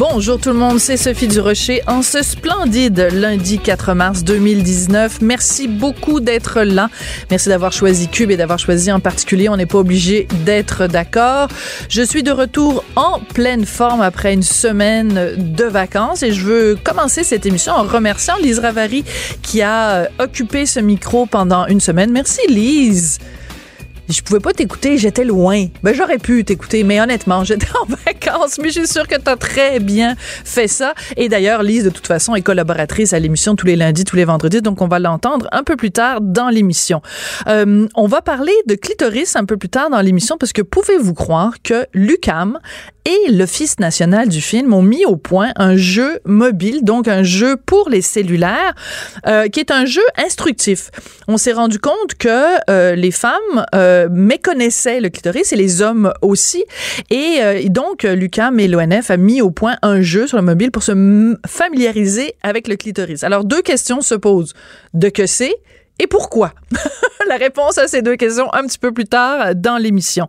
Bonjour tout le monde, c'est Sophie Durocher en ce splendide lundi 4 mars 2019. Merci beaucoup d'être là. Merci d'avoir choisi Cube et d'avoir choisi en particulier. On n'est pas obligé d'être d'accord. Je suis de retour en pleine forme après une semaine de vacances et je veux commencer cette émission en remerciant Lise Ravary qui a occupé ce micro pendant une semaine. Merci Lise je pouvais pas t'écouter, j'étais loin. Ben j'aurais pu t'écouter, mais honnêtement, j'étais en vacances, mais je suis sûre que tu très bien fait ça. Et d'ailleurs, Lise, de toute façon, est collaboratrice à l'émission tous les lundis, tous les vendredis, donc on va l'entendre un peu plus tard dans l'émission. Euh, on va parler de clitoris un peu plus tard dans l'émission parce que pouvez-vous croire que Lucam et l'Office national du film ont mis au point un jeu mobile, donc un jeu pour les cellulaires, euh, qui est un jeu instructif. On s'est rendu compte que euh, les femmes euh, méconnaissaient le clitoris et les hommes aussi. Et donc, Lucam et l'ONF a mis au point un jeu sur le mobile pour se familiariser avec le clitoris. Alors, deux questions se posent. De que c'est et pourquoi? La réponse à ces deux questions un petit peu plus tard dans l'émission.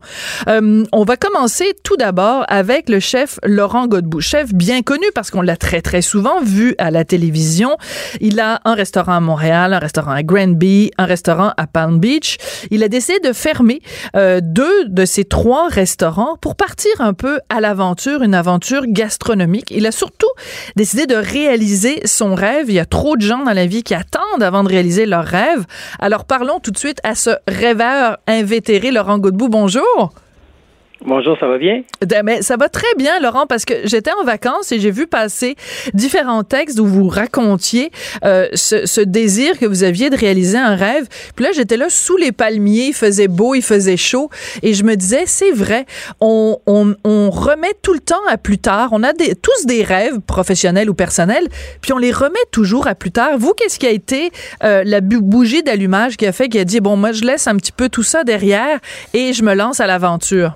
Euh, on va commencer tout d'abord avec le chef Laurent Godbout, chef bien connu parce qu'on l'a très très souvent vu à la télévision. Il a un restaurant à Montréal, un restaurant à Granby, un restaurant à Palm Beach. Il a décidé de fermer euh, deux de ces trois restaurants pour partir un peu à l'aventure, une aventure gastronomique. Il a surtout décidé de réaliser son rêve. Il y a trop de gens dans la vie qui attendent avant de réaliser leur rêve. Alors parlons tout de suite à ce rêveur invétéré, Laurent Godbout. Bonjour. Bonjour, ça va bien? Mais ça va très bien, Laurent, parce que j'étais en vacances et j'ai vu passer différents textes où vous racontiez euh, ce, désir que vous aviez de réaliser un rêve. Puis là, j'étais là sous les palmiers, il faisait beau, il faisait chaud, et je me disais, c'est vrai, on, remet tout le temps à plus tard. On a des, tous des rêves professionnels ou personnels, puis on les remet toujours à plus tard. Vous, qu'est-ce qui a été euh, la bougie d'allumage qui a fait, qui a dit, bon, moi, je laisse un petit peu tout ça derrière et je me lance à l'aventure?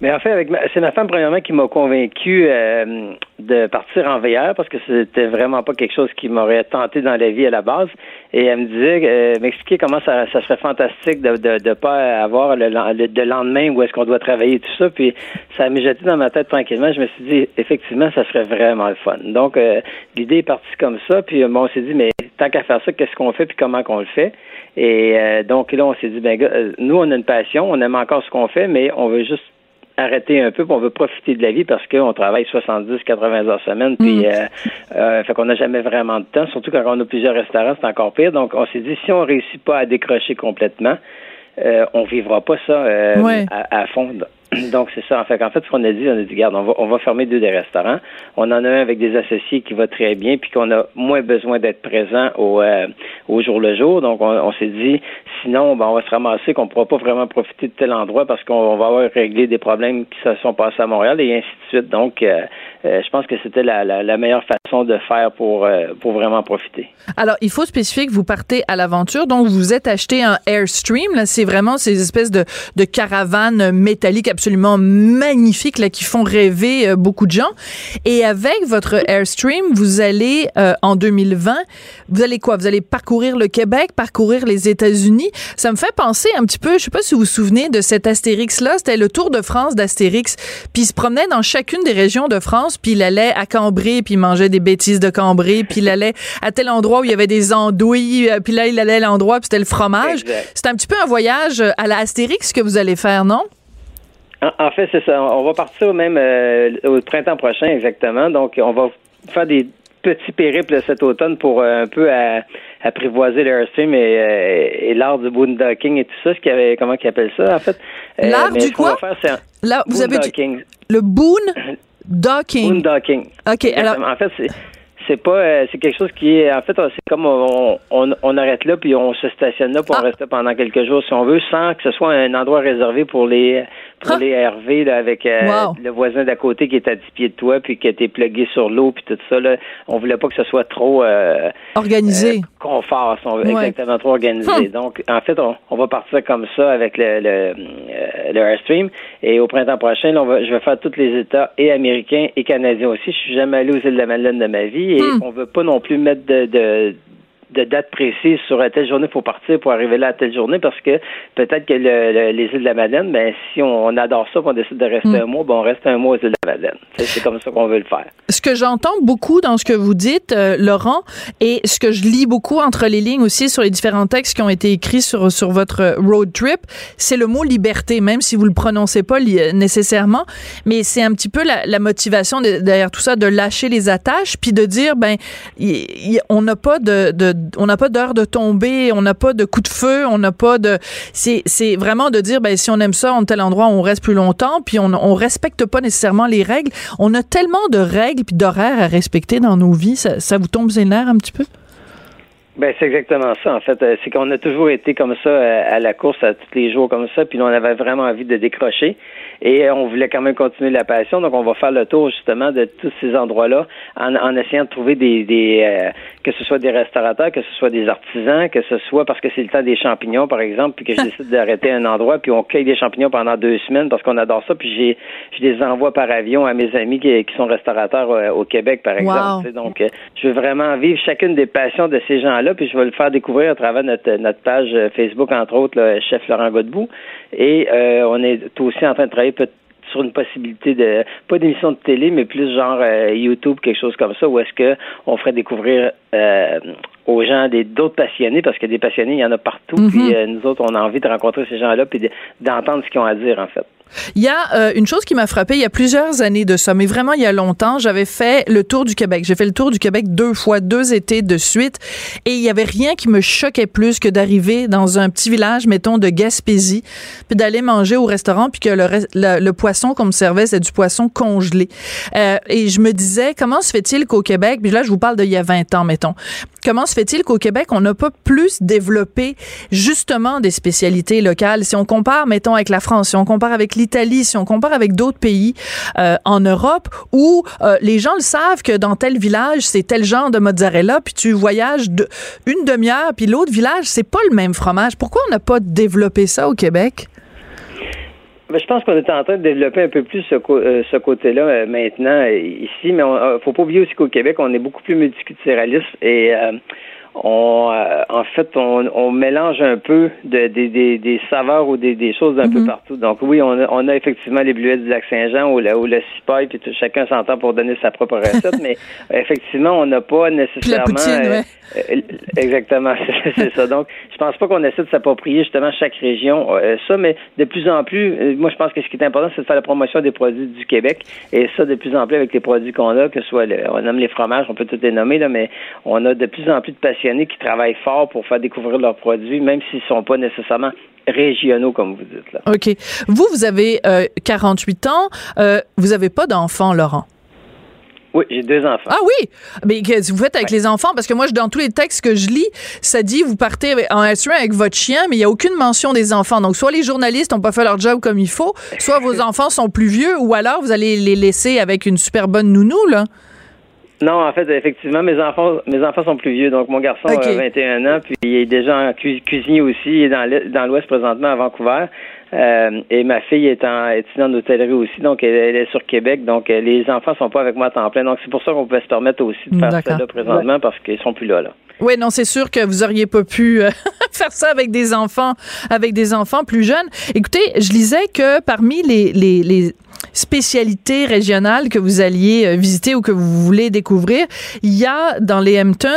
Mais en fait, avec c'est ma femme premièrement qui m'a convaincu euh, de partir en VR parce que c'était vraiment pas quelque chose qui m'aurait tenté dans la vie à la base. Et elle me disait, euh, m'expliquer comment ça, ça serait fantastique de de, de pas avoir le, le, lendemain où est-ce qu'on doit travailler tout ça. Puis ça a jeté dans ma tête tranquillement. Je me suis dit, effectivement, ça serait vraiment le fun. Donc euh, l'idée est partie comme ça. Puis bon, on s'est dit, mais tant qu'à faire ça, qu'est-ce qu'on fait puis comment qu'on le fait? Et donc là, on s'est dit, ben nous on a une passion, on aime encore ce qu'on fait, mais on veut juste arrêter un peu, puis on veut profiter de la vie parce qu'on travaille 70, 80 heures semaine, puis mm. euh, euh, fait qu'on n'a jamais vraiment de temps, surtout quand on a plusieurs restaurants, c'est encore pire. Donc, on s'est dit, si on réussit pas à décrocher complètement, euh, on vivra pas ça euh, à, à, fond. Donc, c'est ça. En fait, en fait, ce qu'on a dit, on a dit, regarde, on va, on va fermer deux des restaurants. On en a un avec des associés qui va très bien, puis qu'on a moins besoin d'être présent au, euh, au jour le jour. Donc, on, s'est dit, sinon, ben, on va se ramasser qu'on ne pourra pas vraiment profiter de tel endroit parce qu'on va avoir réglé des problèmes qui se sont passés à Montréal et ainsi de suite. Donc, euh, euh, je pense que c'était la, la, la, meilleure façon de faire pour, pour vraiment profiter. Alors, il faut spécifier que vous partez à l'aventure. Donc, vous êtes acheté un Airstream. Là, c'est vraiment ces espèces de, de caravanes métalliques absolument magnifiques là, qui font rêver euh, beaucoup de gens. Et avec votre Airstream, vous allez euh, en 2020, vous allez quoi? Vous allez parcourir le Québec, parcourir les États-Unis. Ça me fait penser un petit peu, je sais pas si vous vous souvenez de cet Astérix là, c'était le Tour de France d'Astérix. Puis il se promenait dans chacune des régions de France, puis il allait à Cambrai, puis il mangeait des bêtises de Cambrai, puis il allait à tel endroit où il y avait des andouilles, euh, puis là il allait à l'endroit, puis c'était le fromage. C'est un petit peu un voyage à la Astérix que vous allez faire, non? En, fait, c'est ça. On va partir même euh, au printemps prochain, exactement. Donc, on va faire des petits périples cet automne pour euh, un peu apprivoiser l'Airstream et, euh, et l'art du boondocking et tout ça. Ce qu'il avait, comment qu'ils appellent ça, en fait? L'art du quoi? Là, vous avez le boon docking. Boondocking. OK. Alors, en fait, c'est pas euh, c'est quelque chose qui est en fait c'est comme on, on, arrête là puis on se stationne là pour ah. rester pendant quelques jours si on veut sans que ce soit un endroit réservé pour les pour ah. les RV là, avec euh, le voisin d'à côté qui est à 10 pieds de toi puis qui était plugué sur l'eau puis tout ça là on voulait pas que ce soit trop euh, organisé confort exactement trop organisé donc en fait on, va partir comme ça avec le, le Airstream. Et au printemps prochain, on va, je vais faire tous les États et américains et canadiens aussi. Je suis jamais allé aux îles de la Madeleine de ma vie et hmm. on veut pas non plus mettre de, de de date précise sur telle journée il faut partir pour arriver là à telle journée parce que peut-être que les îles de la Madeleine, ben si on, adore ça, qu'on décide de rester hmm. un mois, ben on reste un mois aux îles de la Madeleine. C'est comme ça qu'on veut le faire. Ce que j'entends beaucoup dans ce que vous dites, euh, Laurent, et ce que je lis beaucoup entre les lignes aussi sur les différents textes qui ont été écrits sur sur votre road trip, c'est le mot liberté, même si vous le prononcez pas nécessairement, mais c'est un petit peu la, motivation derrière tout ça, de lâcher les attaches, puis de dire ben on n'a pas de on n'a pas d'heure de tomber, on n'a pas de coup de feu, on n'a pas de. C'est, c'est vraiment de dire, ben si on aime ça, en tel endroit, on reste plus longtemps, puis on, on respecte pas nécessairement les règles. On a tellement de règles puis d'horaires à respecter dans nos vies, ça, vous tombe les un petit peu? Ben c'est exactement ça en fait. Euh, c'est qu'on a toujours été comme ça euh, à la course à tous les jours comme ça, puis on avait vraiment envie de décrocher et on voulait quand même continuer la passion. Donc on va faire le tour justement de tous ces endroits-là en, en essayant de trouver des, des euh, que ce soit des restaurateurs, que ce soit des artisans, que ce soit parce que c'est le temps des champignons par exemple, puis que je décide d'arrêter un endroit, puis on cueille des champignons pendant deux semaines parce qu'on adore ça, puis j'ai je les envoie par avion à mes amis qui, qui sont restaurateurs au Québec par exemple. Donc je veux vraiment vivre chacune des passions de ces gens-là puis je vais le faire découvrir à travers notre, notre page euh, Facebook, entre autres, le chef Laurent Godbout. Et euh, on est aussi en train de travailler sur une possibilité de pas d'émission de télé, mais plus genre euh, YouTube, quelque chose comme ça, où est-ce que on ferait découvrir aux gens des d'autres passionnés, parce que des passionnés, il y en a partout. Mm-hmm. Puis nous autres, on a envie de rencontrer ces gens-là, puis d'entendre ce qu'ils ont à dire en fait. Il y a euh, une chose qui m'a frappé il y a plusieurs années de ça, mais vraiment il y a longtemps, j'avais fait le tour du Québec. J'ai fait le tour du Québec deux fois, deux étés de suite, et il y avait rien qui me choquait plus que d'arriver dans un petit village, mettons de Gaspésie, puis d'aller manger au restaurant, puis que le, le, poisson qu'on me servait c'est du poisson congelé. Euh, et je me disais comment se fait-il qu'au Québec, puis là je vous parle d'il y a 20 ans, mettons, comment se fait-il qu'au Québec on n'a pas plus développé justement des spécialités locales? Si on compare, mettons avec la France, si on compare avec l'Italie, si on compare avec d'autres pays euh, en Europe où euh, les gens le savent que dans tel village, c'est tel genre de mozzarella, puis tu voyages de, une demi-heure, puis l'autre village, c'est pas le même fromage. Pourquoi on n'a pas développé ça au Québec? Je pense qu'on est en train de développer un peu plus ce, euh, côté-là maintenant ici, mais il faut pas oublier aussi qu'au Québec, on est beaucoup plus multiculturaliste et on, euh, en fait, on, on, mélange un peu de, des saveurs ou des, des choses d'un peu mhm. partout. Donc oui, on a, on a effectivement les bluettes du lac Saint-Jean ou, ou le cipaille, puis chacun s'entend pour donner sa propre recette, mais effectivement, on n'a pas nécessairement... Euh, exactement, c'est ça. Donc, je pense pas qu'on essaie de s'approprier justement chaque région euh, ça, mais de plus en plus, moi je pense que ce qui est important, c'est de faire la promotion des produits du Québec, et ça de plus en plus avec les produits qu'on a, que ce soit, on nomme les fromages, on peut tout les nommer là, mais on a de plus en plus de patients qui travaillent fort pour faire découvrir leurs produits, même s'ils ne sont pas nécessairement régionaux, comme vous dites. Là. OK. Vous, vous avez 48 euh, ans. Euh, vous n'avez pas d'enfants, Laurent? Oui, j'ai deux enfants. Ah oui? Mais qu'est-ce que vous faites avec les enfants? Parce que moi, dans tous les textes que je lis, ça dit vous partez en assurant avec votre chien, mais il n'y a aucune mention des enfants. Donc, soit les journalistes n'ont pas fait leur job comme il faut, soit vos enfants sont plus vieux, ou alors vous allez les laisser avec une super bonne nounou, là. Non, en fait, effectivement, mes enfants, mes enfants sont plus vieux. Donc, mon garçon a 21 ans, puis il est déjà en cuisinier aussi. Il est dans l'Ouest présentement, à Vancouver. Euh, et ma fille est en étudiante d'hôtellerie aussi, donc elle, est sur Québec. Donc, euh, les enfants sont pas avec moi à temps plein. Donc, c'est pour ça qu'on peut se permettre aussi de faire ça là présentement, parce qu'ils sont plus là, là. Oui, non, c'est sûr que vous auriez pas pu euh, faire ça avec des enfants, avec des enfants plus jeunes. Écoutez, je lisais que parmi les, les, les spécialités régionales que vous alliez euh, visiter ou que vous voulez découvrir, il y a dans les Hamptons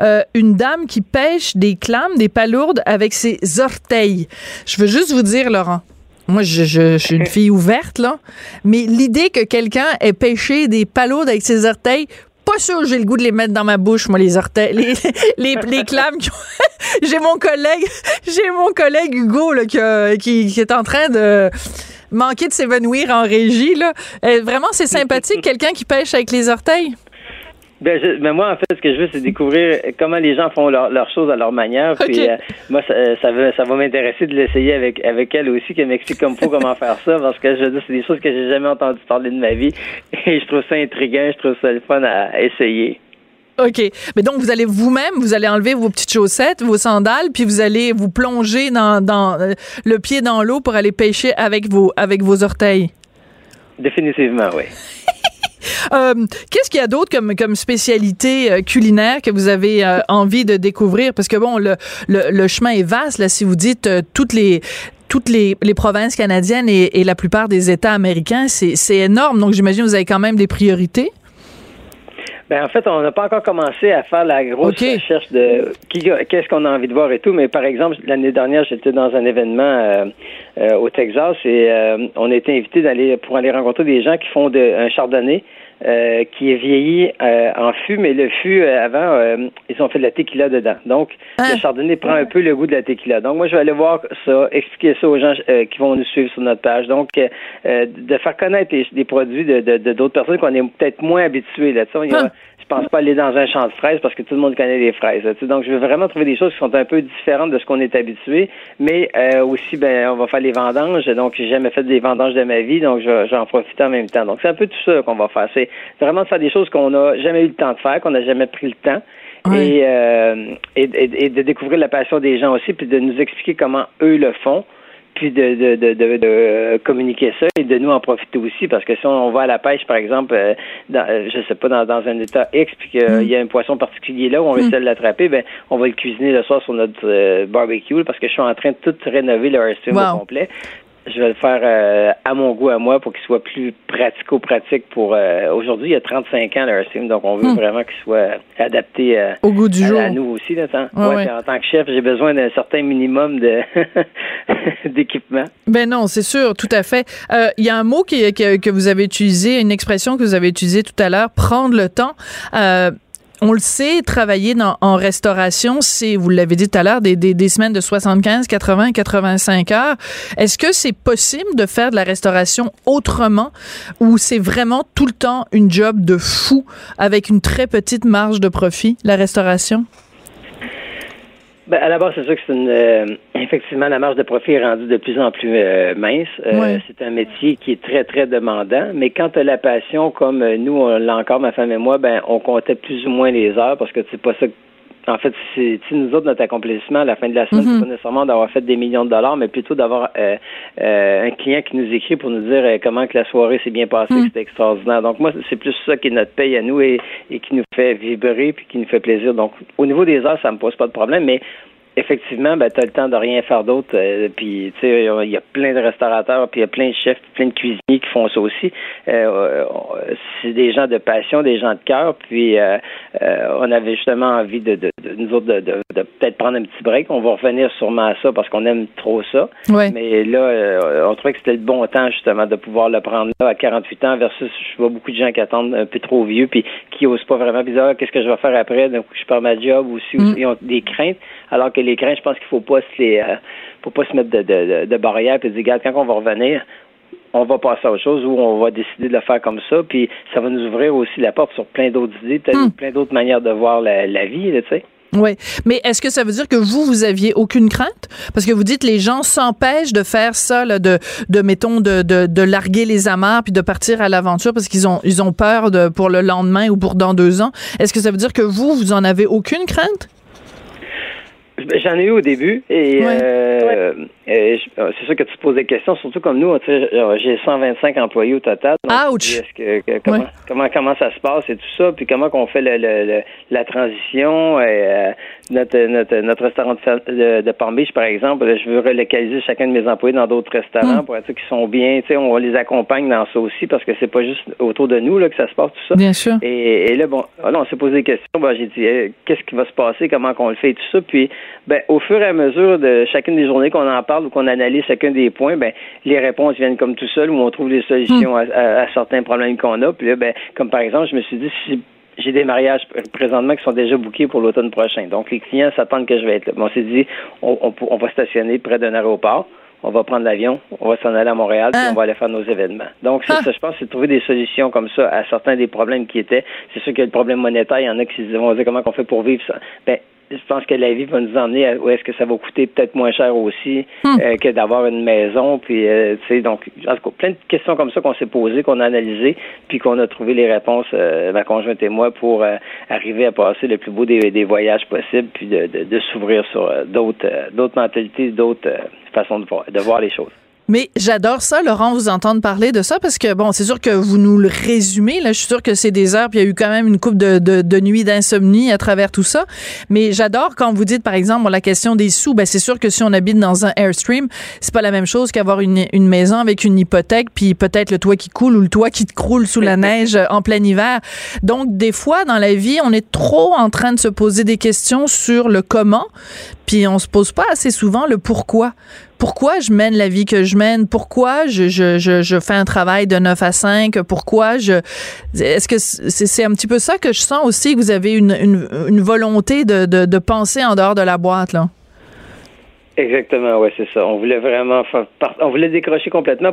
euh, une dame qui pêche des clames, des palourdes avec ses orteils. Je veux juste vous dire, Laurent, moi, je, je, suis une fille ouverte, là. Mais l'idée que quelqu'un ait pêché des palourdes avec ses orteils, pas sûr j'ai le goût de les mettre dans ma bouche, moi, les orteils, les, les, les clames. j'ai mon collègue, j'ai mon collègue Hugo, là, qui, qui, est en train de manquer de s'évanouir en régie, là. Euh, vraiment, c'est sympathique, quelqu'un qui pêche avec les orteils. Ben, ben, moi, en fait, ce que je veux, c'est découvrir comment les gens font leurs leur choses à leur manière. Puis euh, moi, ça, euh, ça, va, ça va m'intéresser de l'essayer avec avec elle aussi, qu'elle m'explique comme faut comment faire ça, parce que je veux dire, c'est des choses que j'ai jamais entendu parler de ma vie. Et je trouve ça intriguant, je trouve ça le fun à essayer. OK. Mais donc, vous allez vous-même, vous allez enlever vos petites chaussettes, vos sandales, puis vous allez vous plonger dans, dans euh, le pied dans l'eau pour aller pêcher avec vos, avec vos orteils. Définitivement, oui. Euh, Qu'est-ce qu'il y a d'autre comme, comme spécialité euh, culinaire que vous avez euh, envie de découvrir? Parce que bon, le, le, le chemin est vaste, là, si vous dites toutes les toutes les, les provinces canadiennes et, et la plupart des États américains, c'est énorme. Donc, j'imagine que vous avez quand même des priorités. Ben en fait, on n'a pas encore commencé à faire la grosse recherche de qui qu'est-ce qu'on a envie de voir et tout. Mais par exemple, l'année dernière, j'étais dans un événement euh, euh, au Texas et euh, on a été invité d'aller pour aller rencontrer des gens qui font de, un chardonnay. Euh, qui est vieilli euh, en fût, mais le fût, euh, avant, euh, ils ont fait de la tequila dedans. Donc, Ah. le chardonnay prend un peu le goût de la tequila. Donc, moi, je vais aller voir ça, expliquer ça aux gens euh, qui vont nous suivre sur notre page. Donc, euh, de faire connaître des, des produits de de- de- d'autres personnes qu'on est peut-être moins habitués. Là, Tu sais, il y a- Ah. Je pense pas aller dans un champ de fraises parce que tout le monde connaît les fraises. là, donc, je veux vraiment trouver des choses qui sont un peu différentes de ce qu'on est habitué, mais euh, aussi, ben, on va faire les vendanges. Donc, j'ai jamais fait des vendanges de ma vie, donc je vais je vais en même temps. Donc, c'est un peu tout ça qu'on va faire. C'est vraiment de faire des choses qu'on n'a jamais eu le temps de faire, qu'on n'a jamais pris le temps. Et, euh, et, et- et de découvrir la passion des gens aussi, puis de nous expliquer comment eux le font, puis de, de, de, de, de communiquer ça et de nous en profiter aussi, parce que si on va à la pêche, par exemple, euh, dans, euh, je sais pas, dans, dans un état X, puis qu'il y a un poisson particulier là où on réussit à l'attraper, ben on va le cuisiner le soir sur notre euh, barbecue, parce que je suis en train de tout rénover le Wow. au complet. Je vais le faire euh, à mon goût, à moi, pour qu'il soit plus pratico-pratique pour... euh, Aujourd'hui, il y a 35 ans, le Hearthstone, donc on veut vraiment qu'il soit adapté euh, Au goût du à, jour. à nous aussi. Là, Ouais, ouais, puis En tant que chef, j'ai besoin d'un certain minimum de d'équipement. Ben non, c'est sûr, tout à fait. Euh, Il y a un mot qui, que vous avez utilisé, une expression que vous avez utilisée tout à l'heure, prendre le temps. On le sait, travailler en restauration, c'est, vous l'avez dit tout à l'heure, des, des, des semaines de 75, 80, 85 heures. Est-ce que c'est possible de faire de la restauration autrement ou c'est vraiment tout le temps une job de fou avec une très petite marge de profit, la restauration? Ben, à la base, c'est sûr que c'est une. euh, effectivement, la marge de profit est rendue de plus en plus euh, mince. Euh, Ouais. C'est un métier qui est très, très demandant. Mais quand tu as la passion, comme euh, nous, on l'a encore, ma femme et moi, ben, on comptait plus ou moins les heures parce que c'est pas ça. En fait, c'est nous autres, notre accomplissement à la fin de la semaine, c'est pas nécessairement d'avoir fait des millions de dollars, mais plutôt d'avoir euh, euh, un client qui nous écrit pour nous dire euh, comment que la soirée s'est bien passée, que c'était extraordinaire. Donc moi, c'est plus ça qui est notre paye à nous et, et qui nous fait vibrer puis qui nous fait plaisir. Donc au niveau des heures, ça me pose pas de problème, mais effectivement, ben, tu as le temps de rien faire d'autre. euh, puis, tu sais, il y a plein de restaurateurs, puis il y a plein de chefs, plein de cuisiniers qui font ça aussi. Euh, euh, c'est des gens de passion, des gens de cœur. Puis, euh, euh, on avait justement envie de, de, de nous autres, de, de, de peut-être prendre un petit break. On va revenir sûrement à ça parce qu'on aime trop ça. Ouais. Mais là, euh, on trouvait que c'était le bon temps, justement, de pouvoir le prendre là à 48 ans versus, je vois beaucoup de gens qui attendent un peu trop vieux, puis qui osent pas vraiment, puis Ah, qu'est-ce que je vais faire après? Donc, je perds ma job aussi. Mm. Ils ont des craintes. Alors que les craintes, je pense qu'il faut pas se les, euh, faut pas se mettre de, de, de, barrières puis dire, regarde, quand on va revenir, on va passer à autre chose ou on va décider de le faire comme ça. Puis ça va nous ouvrir aussi la porte sur plein d'autres idées, peut-être Hmm. plein d'autres manières de voir la, la vie, tu sais. Oui, mais est-ce que ça veut dire que vous, vous aviez aucune crainte? Parce que vous dites les gens s'empêchent de faire ça, là, de, de mettons, de, de, de larguer les amarres puis de partir à l'aventure parce qu'ils ont, ils ont peur de, pour le lendemain ou pour dans deux ans. Est-ce que ça veut dire que vous, vous en avez aucune crainte? Ben, J'en ai eu au début et Ouais. euh, euh, euh, c'est sûr que tu te poses des questions, surtout comme nous, tu sais, euh, j'ai 125 employés au total. Donc, Ouch! que, que- comment, Ouais. comment comment ça se passe et tout ça, puis comment qu'on fait le, le- le- la transition. euh, notre, notre notre restaurant de, de, de Palm Beach, par exemple, je veux relocaliser chacun de mes employés dans d'autres restaurants Mm. pour être sûr qu'ils sont bien. Tu sais, on les accompagne dans ça aussi parce que c'est pas juste autour de nous là que ça se passe tout ça. Bien sûr. Et, et là, bon, ah là, on s'est posé des questions. Ben, j'ai dit, eh, qu'est-ce qui va se passer, comment qu'on le fait et tout ça. Puis, ben, au fur et à mesure de chacune des journées qu'on en parle ou qu'on analyse chacun des points, ben, les réponses viennent comme tout seul où on trouve les solutions à, à- à certains problèmes qu'on a. Puis là, ben, comme par exemple, je me suis dit, si j'ai des mariages pr- présentement qui sont déjà bookés pour l'automne prochain. Donc, les clients s'attendent que je vais être là. Mais on s'est dit, on, on, on va stationner près d'un aéroport. On va prendre l'avion, on va s'en aller à Montréal, puis Ah. on va aller faire nos événements. Donc, c'est Ah. ça, je pense, c'est de trouver des solutions comme ça à certains des problèmes qui étaient. C'est sûr qu'il y a le problème monétaire, il y en a qui se vont dire comment on fait pour vivre ça. Ben, je pense que la vie va nous emmener à où est-ce que ça va coûter peut-être moins cher aussi Hmm. euh, que d'avoir une maison. Puis, euh, tu sais, donc, en tout cas, plein de questions comme ça qu'on s'est posées, qu'on a analysées, puis qu'on a trouvé les réponses, euh, ma conjointe et moi, pour euh, arriver à passer le plus beau des, des voyages possibles, puis de, de, de s'ouvrir sur euh, d'autres euh, d'autres mentalités, d'autres euh, façons de voir, de voir les choses. Mais j'adore ça, Laurent, vous entendre parler de ça parce que, bon, c'est sûr que vous nous le résumez. Là, je suis sûr que c'est des heures, puis il y a eu quand même une coupe de, de, de nuits d'insomnie à travers tout ça. Mais j'adore quand vous dites, par exemple, bon, la question des sous. Ben, c'est sûr que si on habite dans un Airstream, c'est pas la même chose qu'avoir une, une maison avec une hypothèque, puis peut-être le toit qui coule ou le toit qui croule sous la neige en plein hiver. Donc, des fois, dans la vie, on est trop en train de se poser des questions sur le comment, puis on se pose pas assez souvent le pourquoi pourquoi je mène la vie que je mène, pourquoi je, je, je, je, fais un travail de 9 à 5, pourquoi je... Est-ce que c'est un petit peu ça que je sens aussi, que vous avez une, une, volonté de, de, penser en dehors de la boîte, là? Exactement, ouais, c'est ça. On voulait vraiment faire on voulait décrocher complètement.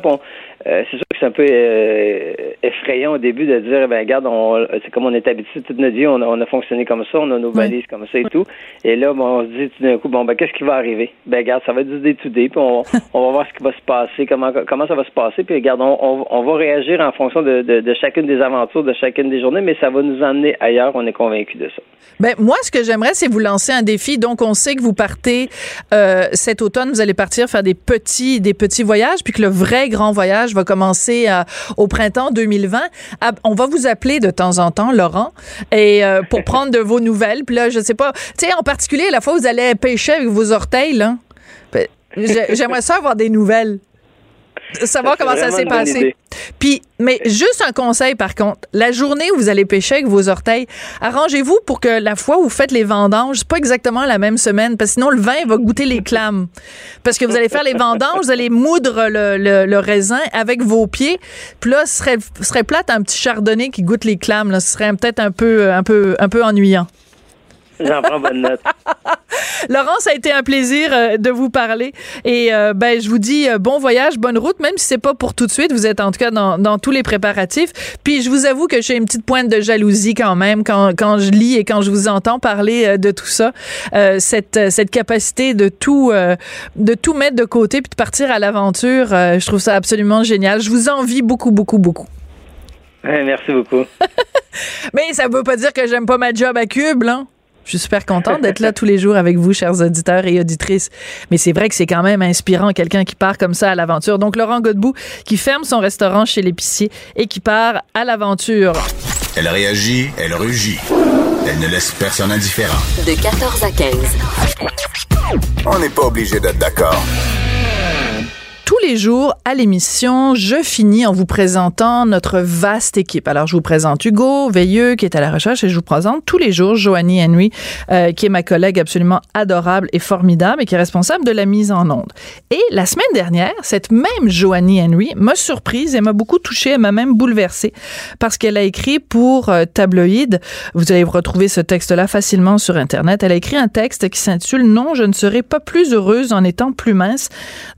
Euh, c'est sûr que c'est un peu euh, effrayant au début de dire, ben regarde, on, c'est comme on est habitué toute notre vie, on a, on a fonctionné comme ça, on a nos valises comme ça et tout. Et là, on se dit tout d'un coup, bon, ben qu'est-ce qui va arriver? Ben regarde, ça va être du day to day, puis on, on va voir ce qui va se passer, comment comment ça va se passer, puis regarde, on, on, on va réagir en fonction de, de, de chacune des aventures, de chacune des journées, mais ça va nous emmener ailleurs. On est convaincu de ça. Ben, moi, ce que j'aimerais, c'est vous lancer un défi. Donc, on sait que vous partez euh, cet automne, vous allez partir faire des petits, des petits voyages, puis que le vrai grand voyage va commencer euh, au printemps 2020. Ah, on va vous appeler de temps en temps, Laurent, et euh, pour prendre de vos nouvelles. Puis là, je sais pas, tu sais, en particulier, la fois où vous allez pêcher avec vos orteils, là, ben, j'ai- j'aimerais ça avoir des nouvelles. Savoir comment ça s'est passé. Puis, mais juste un conseil par contre, la journée où vous allez pêcher avec vos orteils, arrangez-vous pour que la fois où vous faites les vendanges, c'est pas exactement la même semaine, parce que sinon le vin va goûter les clames. Parce que vous allez faire les vendanges, vous allez moudre le, le- le raisin avec vos pieds, puis là, ce serait, ce serait plate un petit chardonnay qui goûte les clames, là, ce serait peut-être un peu, un peu, un peu ennuyant. J'en prends bonne note. Laurent, ça a été un plaisir euh, de vous parler. Et euh, ben, je vous dis euh, bon voyage, bonne route, même si c'est pas pour tout de suite. Vous êtes en tout cas dans, dans tous les préparatifs. Puis je vous avoue que j'ai une petite pointe de jalousie quand même quand, quand je lis et quand je vous entends parler euh, de tout ça. Euh, cette, cette capacité de tout, euh, de tout mettre de côté puis de partir à l'aventure, je trouve ça absolument génial. Je vous envie beaucoup, beaucoup, beaucoup. Ouais, Merci beaucoup. Mais ça veut pas dire que j'aime pas ma job à Cube, là. Je suis super contente d'être là tous les jours avec vous, chers auditeurs et auditrices. Mais c'est vrai que c'est quand même inspirant, quelqu'un qui part comme ça à l'aventure. Donc, Laurent Godbout, qui ferme son restaurant chez l'épicier et qui part à l'aventure. Elle réagit, elle rugit. Elle ne laisse personne indifférent. De 14 à 15. On n'est pas obligé d'être d'accord. Tous les jours à l'émission, je finis en vous présentant notre vaste équipe. Alors, je vous présente Hugo Veilleux, qui est à la recherche, et je vous présente tous les jours Joanie Henry, euh, qui est ma collègue absolument adorable et formidable et qui est responsable de la mise en onde. Et la semaine dernière, cette même Joanie Henry m'a surprise et m'a beaucoup touchée, elle m'a même bouleversée, parce qu'elle a écrit pour euh, Tabloïd, vous allez retrouver ce texte-là facilement sur Internet, elle a écrit un texte qui s'intitule « Non, je ne serai pas plus heureuse en étant plus mince »,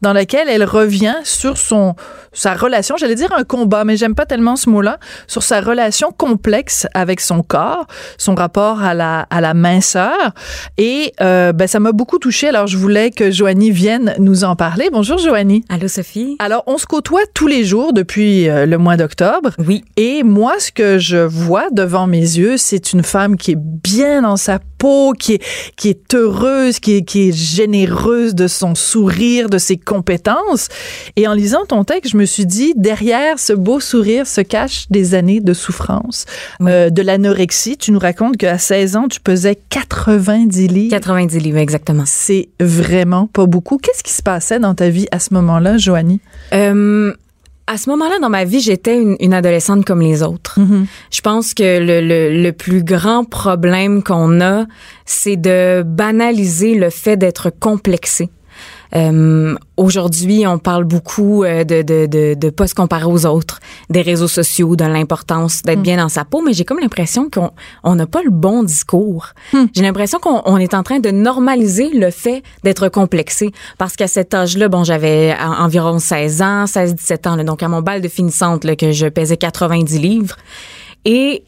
dans lequel elle revient sur son sa relation, j'allais dire un combat, mais j'aime pas tellement ce mot-là, sur sa relation complexe avec son corps, son rapport à la à la minceur et euh, ben ça m'a beaucoup touchée. Alors je voulais que Joanie vienne nous en parler. Bonjour Joanie. Allô Sophie. Alors on se côtoie tous les jours depuis euh, le mois d'octobre. Oui. Et moi, ce que je vois devant mes yeux, c'est une femme qui est bien dans sa peau, qui est, qui est heureuse, qui est, qui est généreuse de son sourire, de ses compétences. Et en lisant ton texte, je me suis dit, derrière ce beau sourire se cachent des années de souffrance, Oui. euh, de l'anorexie. Tu nous racontes qu'à 16 ans, tu pesais 90 livres. 90 livres, exactement. C'est vraiment pas beaucoup. Qu'est-ce qui se passait dans ta vie à ce moment-là, Joanie? Euh, à ce moment-là, dans ma vie, j'étais une, une adolescente comme les autres. Je pense que le, le, le plus grand problème qu'on a, c'est de banaliser le fait d'être complexé. Euh, Aujourd'hui, on parle beaucoup euh, de de de, de pas se comparer aux autres, des réseaux sociaux, de l'importance d'être bien dans sa peau, mais j'ai comme l'impression qu'on on n'a pas le bon discours. J'ai l'impression qu'on on est en train de normaliser le fait d'être complexé, parce qu'à cet âge-là, bon, j'avais en- environ 16 ans, 16-17 ans, là, donc à mon bal de finissante, là, que je pesais 90 livres, et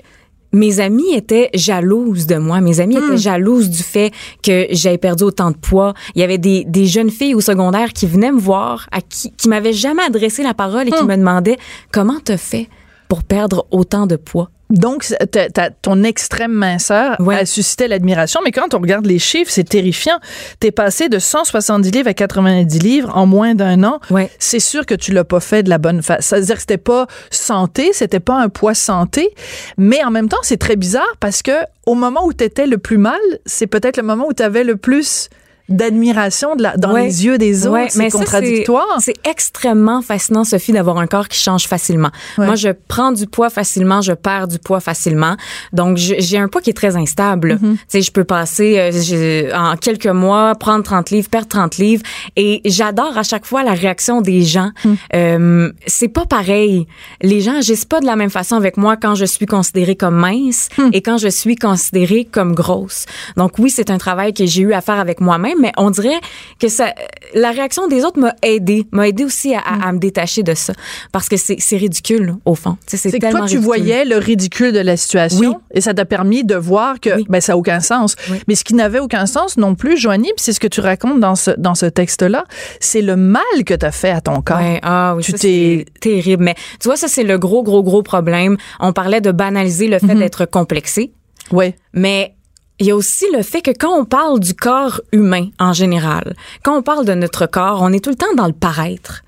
mes amis étaient jalouses de moi. Mes amis étaient jalouses du fait que j'avais perdu autant de poids. Il y avait des, des jeunes filles au secondaire qui venaient me voir, à qui, qui m'avaient jamais adressé la parole et qui me demandaient comment t'as fait? Pour perdre autant de poids. Donc, t'as- ton extrême minceur Ouais. a suscité l'admiration, mais quand on regarde les chiffres, c'est terrifiant. T'es passé de 170 livres à 90 livres en moins d'un an. Ouais. C'est sûr que tu l'as pas fait de la bonne façon. C'est-à-dire que c'était pas santé, c'était pas un poids santé, mais en même temps, c'est très bizarre parce que au moment où t'étais le plus mal, c'est peut-être le moment où t'avais le plus d'admiration dans Ouais. les yeux des autres. Ouais, c'est contradictoire. C'est extrêmement fascinant, Sophie, d'avoir un corps qui change facilement. Ouais. Moi, je prends du poids facilement, je perds du poids facilement. Donc, j'ai un poids qui est très instable. Mm-hmm. Tu sais, je peux passer euh, en quelques mois, prendre 30 livres, perdre 30 livres. Et j'adore à chaque fois la réaction des gens. Mm. Euh, c'est pas pareil. Les gens agissent pas de la même façon avec moi quand je suis considérée comme mince Mm. et quand je suis considérée comme grosse. Donc oui, c'est un travail que j'ai eu à faire avec moi-même, mais on dirait que ça, la réaction des autres m'a aidé, m'a aidé aussi à, à- à me détacher de ça, parce que c'est ridicule au fond. C'est C'est que tellement toi, tu ridicule. voyais le ridicule de la situation Oui. et ça t'a permis de voir que Oui. ben, ça n'a aucun sens. Oui. Mais ce qui n'avait aucun sens non plus, Joanie, c'est ce que tu racontes dans ce, dans ce texte-là, c'est le mal que tu as fait à ton corps. Ah oui, Tu t'es- c'est terrible. Mais tu vois, ça, c'est le gros, gros, gros problème. On parlait de banaliser le fait d'être complexé, Ouais. mais il y a aussi le fait que quand on parle du corps humain en général, quand on parle de notre corps, on est tout le temps dans le paraître.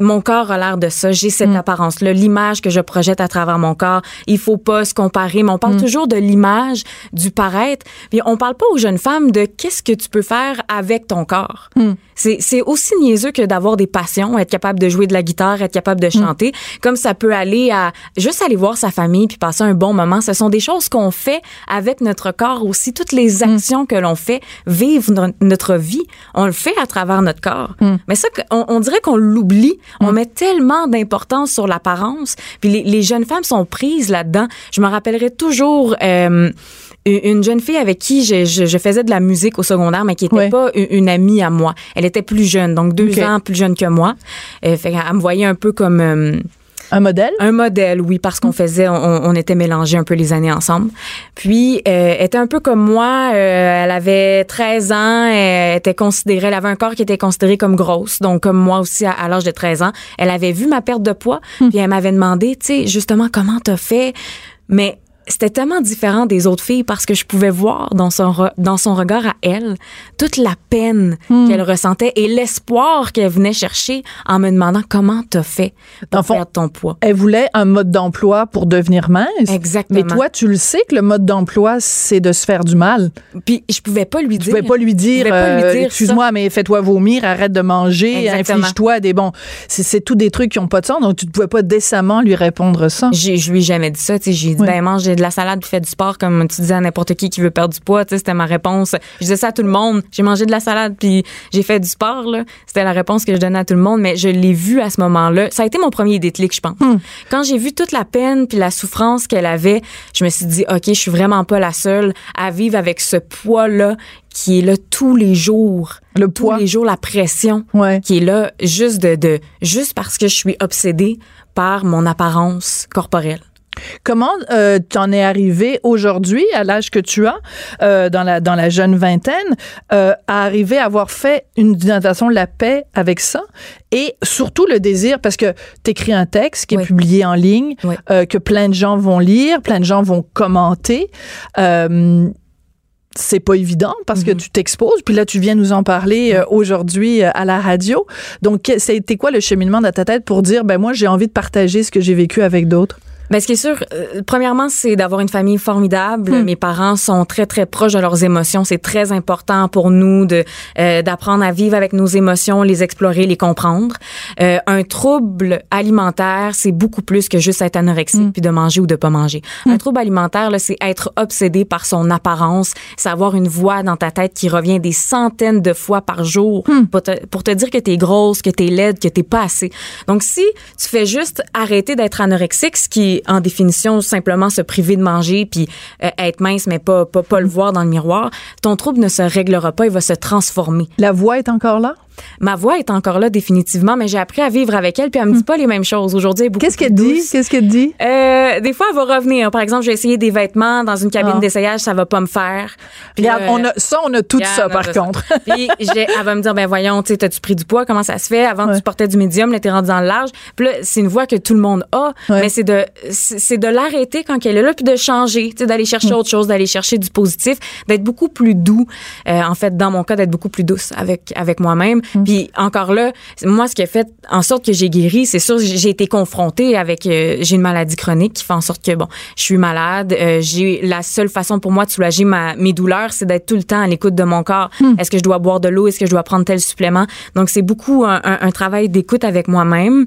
Mon corps a l'air de ça, j'ai cette apparence-là, l'image que je projette à travers mon corps. Il faut pas se comparer, mais on parle toujours de l'image, du paraître. Puis on parle pas aux jeunes femmes de qu'est-ce que tu peux faire avec ton corps. C'est c'est aussi niaiseux que d'avoir des passions, être capable de jouer de la guitare, être capable de chanter, comme ça peut aller à juste aller voir sa famille puis passer un bon moment. Ce sont des choses qu'on fait avec notre corps aussi. Toutes les actions que l'on fait, vivre no- notre vie, on le fait à travers notre corps. Mais ça, on, on dirait qu'on l'oublie. On met tellement d'importance sur l'apparence. Puis les, les jeunes femmes sont prises là-dedans. Je me rappellerai toujours euh, une une jeune fille avec qui je, je, je faisais de la musique au secondaire, mais qui était Ouais. pas une, une amie à moi. Elle était plus jeune, donc deux ans plus jeune que moi. Euh, fait qu'elle me voyait un peu comme euh, Un modèle? un modèle, oui, parce qu'on faisait, on, on était mélangés un peu les années ensemble. Puis, euh, elle était un peu comme moi. euh, elle avait 13 ans. Elle était considérée, elle avait un corps qui était considéré comme grosse. Donc, comme moi aussi, à, à l'âge de 13 ans. Elle avait vu ma perte de poids. Puis, elle m'avait demandé, tu sais, justement, comment t'as fait? Mais c'était tellement différent des autres filles parce que je pouvais voir dans son, re- dans son regard à elle toute la peine qu'elle ressentait et l'espoir qu'elle venait chercher en me demandant comment t'as fait pour fond, perdre ton poids. Elle voulait un mode d'emploi pour devenir mince. Exactement. Mais toi, tu le sais que le mode d'emploi, c'est de se faire du mal. Puis je pouvais pas lui Tu dire. pouvais pas lui dire, Je pouvais pas lui euh, dire excuse-moi, mais fais-toi vomir, arrête de manger, inflige-toi des bons. C'est, c'est tout des trucs qui ont pas de sens, donc tu ne pouvais pas décemment lui répondre ça. Je lui ai jamais dit ça. tu. J'ai dit, ben, mange de la salade puis fais du sport comme tu disais à n'importe qui qui veut perdre du poids. C'était ma réponse. Je disais ça à tout le monde. J'ai mangé de la salade puis j'ai fait du sport. C'était la réponse que je donnais à tout le monde. Mais je l'ai vu à ce moment-là. Ça a été mon premier déclic, je pense. Hmm. Quand j'ai vu toute la peine puis la souffrance qu'elle avait, je me suis dit, OK, je suis vraiment pas la seule à vivre avec ce poids-là qui est là tous les jours. Le tous poids. les jours, la pression. Ouais. qui est là juste de, de juste parce que je suis obsédée par mon apparence corporelle. Comment euh, t'en es arrivé aujourd'hui, à l'âge que tu as, euh, dans la dans la jeune vingtaine, euh, à arriver à avoir fait une d'une façon la paix avec ça et surtout le désir parce que t'écris un texte qui est Oui. publié en ligne, Oui. euh, que plein de gens vont lire, plein de gens vont commenter. Euh, c'est pas évident parce que Mhm. tu t'exposes. Puis là, tu viens nous en parler euh, aujourd'hui euh, à la radio. Donc, c'était quoi le cheminement dans ta tête pour dire, ben moi, j'ai envie de partager ce que j'ai vécu avec d'autres? Ben, ce qui est sûr, euh, premièrement, c'est d'avoir une famille formidable. Hmm. Mes parents sont très, très proches de leurs émotions. C'est très important pour nous de euh, d'apprendre à vivre avec nos émotions, les explorer, les comprendre. Euh, un trouble alimentaire, c'est beaucoup plus que juste être anorexique puis de manger ou de pas manger. Un trouble alimentaire, là, c'est être obsédé par son apparence, c'est avoir une voix dans ta tête qui revient des centaines de fois par jour pour, te, pour te dire que t'es grosse, que t'es laide, que t'es pas assez. Donc, si tu fais juste arrêter d'être anorexique, ce qui en définition simplement se priver de manger puis euh, être mince mais pas, pas pas le voir dans le miroir, ton trouble ne se réglera pas, il va se transformer. La voix est encore là? Ma voix est encore là définitivement, mais j'ai appris à vivre avec elle, puis elle me dit pas les mêmes choses. Aujourd'hui, Qu'est-ce qu'elle dit? Qu'est-ce qu'elle dit? Euh, des fois, elle va revenir. Par exemple, j'ai essayé des vêtements dans une cabine Ah. d'essayage, ça va pas me faire. Puis Regarde, on a, ça, on a tout ça, par ça. contre. Puis j'ai- elle va me dire, ben voyons, tu t'as-tu pris du poids? Comment ça se fait? Avant, Ouais. tu portais du médium, là, t'es rendu dans le large. Puis là, c'est une voix que tout le monde a, Ouais. mais c'est de, c'est de l'arrêter quand elle est là, puis de changer, d'aller chercher Mm. autre chose, d'aller chercher du positif, d'être beaucoup plus doux. Euh, en fait, dans mon cas, d'être beaucoup plus douce avec avec moi-même. Mm. Puis encore là, moi, ce qui a fait en sorte que j'ai guéri, c'est sûr, j'ai été confrontée avec, euh, j'ai une maladie chronique qui fait en sorte que bon, je suis malade. Euh, j'ai la seule façon pour moi de soulager ma, mes douleurs, c'est d'être tout le temps à l'écoute de mon corps. Est-ce que je dois boire de l'eau? Est-ce que je dois prendre tel supplément? Donc c'est beaucoup un, un- un travail d'écoute avec moi-même.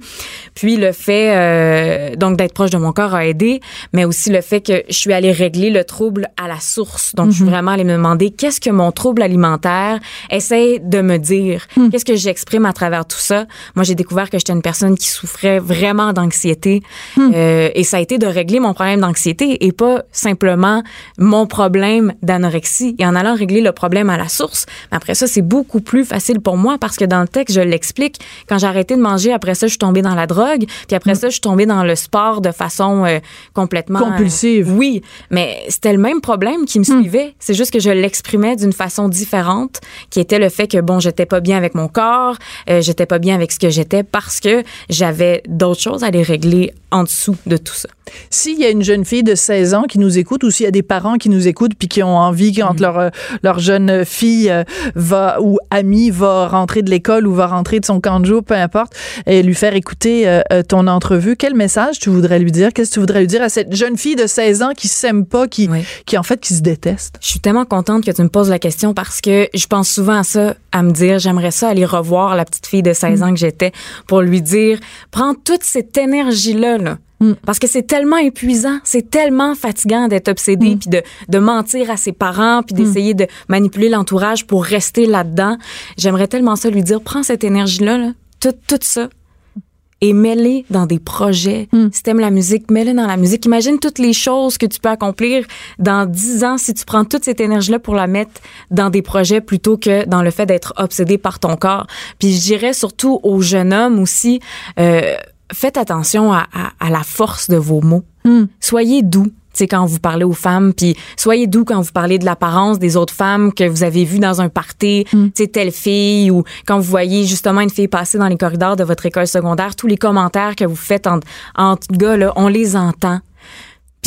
Puis le fait euh, donc d'être proche de mon corps a aidé, mais aussi le fait que je suis allée régler le trouble à la source. Donc je suis vraiment allée me demander qu'est-ce que mon trouble alimentaire essaie de me dire? Qu'est-ce que j'exprime à travers tout ça? Moi j'ai découvert que j'étais une personne qui souffrait vraiment d'anxiété Euh, et ça a été de régler mon problème d'anxiété et pas simplement mon problème d'anorexie. Et en allant régler le problème à la source, après ça c'est beaucoup plus facile pour moi parce que dans le texte je l'explique. Quand j'ai arrêté de manger, après ça je suis tombée dans la drogue, puis après ça je suis tombée dans le sport de façon euh, complètement euh, Compulsive. oui, mais c'était le même problème qui me suivait. C'est juste que je l'exprimais d'une façon différente, qui était le fait que bon, j'étais pas bien avec mon corps, euh, j'étais pas bien avec ce que j'étais parce que j'avais d'autres choses à les régler en dessous de tout ça. S'il y a une jeune fille de 16 ans qui nous écoute ou s'il y a des parents qui nous écoutent puis qui ont envie Mm. quand leur, euh, leur jeune fille euh, va ou amie va rentrer de l'école ou va rentrer de son camp de jour, peu importe, et lui faire écouter euh, ton entrevue, quel message tu voudrais lui dire? Qu'est-ce que tu voudrais lui dire à cette jeune fille de 16 ans qui s'aime pas, qui, Oui. qui en fait qui se déteste? Je suis tellement contente que tu me poses la question parce que je pense souvent à ça, à me dire, j'aimerais ça aller revoir la petite fille de 16 ans que j'étais pour lui dire, prends toute cette énergie-là, là. Parce que c'est tellement épuisant, c'est tellement fatigant d'être obsédé puis de, de mentir à ses parents puis d'essayer de manipuler l'entourage pour rester là-dedans. J'aimerais tellement ça lui dire, prends cette énergie-là, là, tout, tout ça, et mets-les dans des projets. Si t'aimes la musique, mets-les dans la musique. Imagine toutes les choses que tu peux accomplir dans dix ans si tu prends toute cette énergie-là pour la mettre dans des projets plutôt que dans le fait d'être obsédé par ton corps. Puis je dirais surtout aux jeunes hommes aussi, euh, faites attention à, à- à la force de vos mots. Soyez doux. tu sais, quand vous parlez aux femmes, puis soyez doux quand vous parlez de l'apparence des autres femmes que vous avez vues dans un party, tu sais, telle fille, ou quand vous voyez justement une fille passer dans les corridors de votre école secondaire, tous les commentaires que vous faites entre, entre gars, là, on les entend.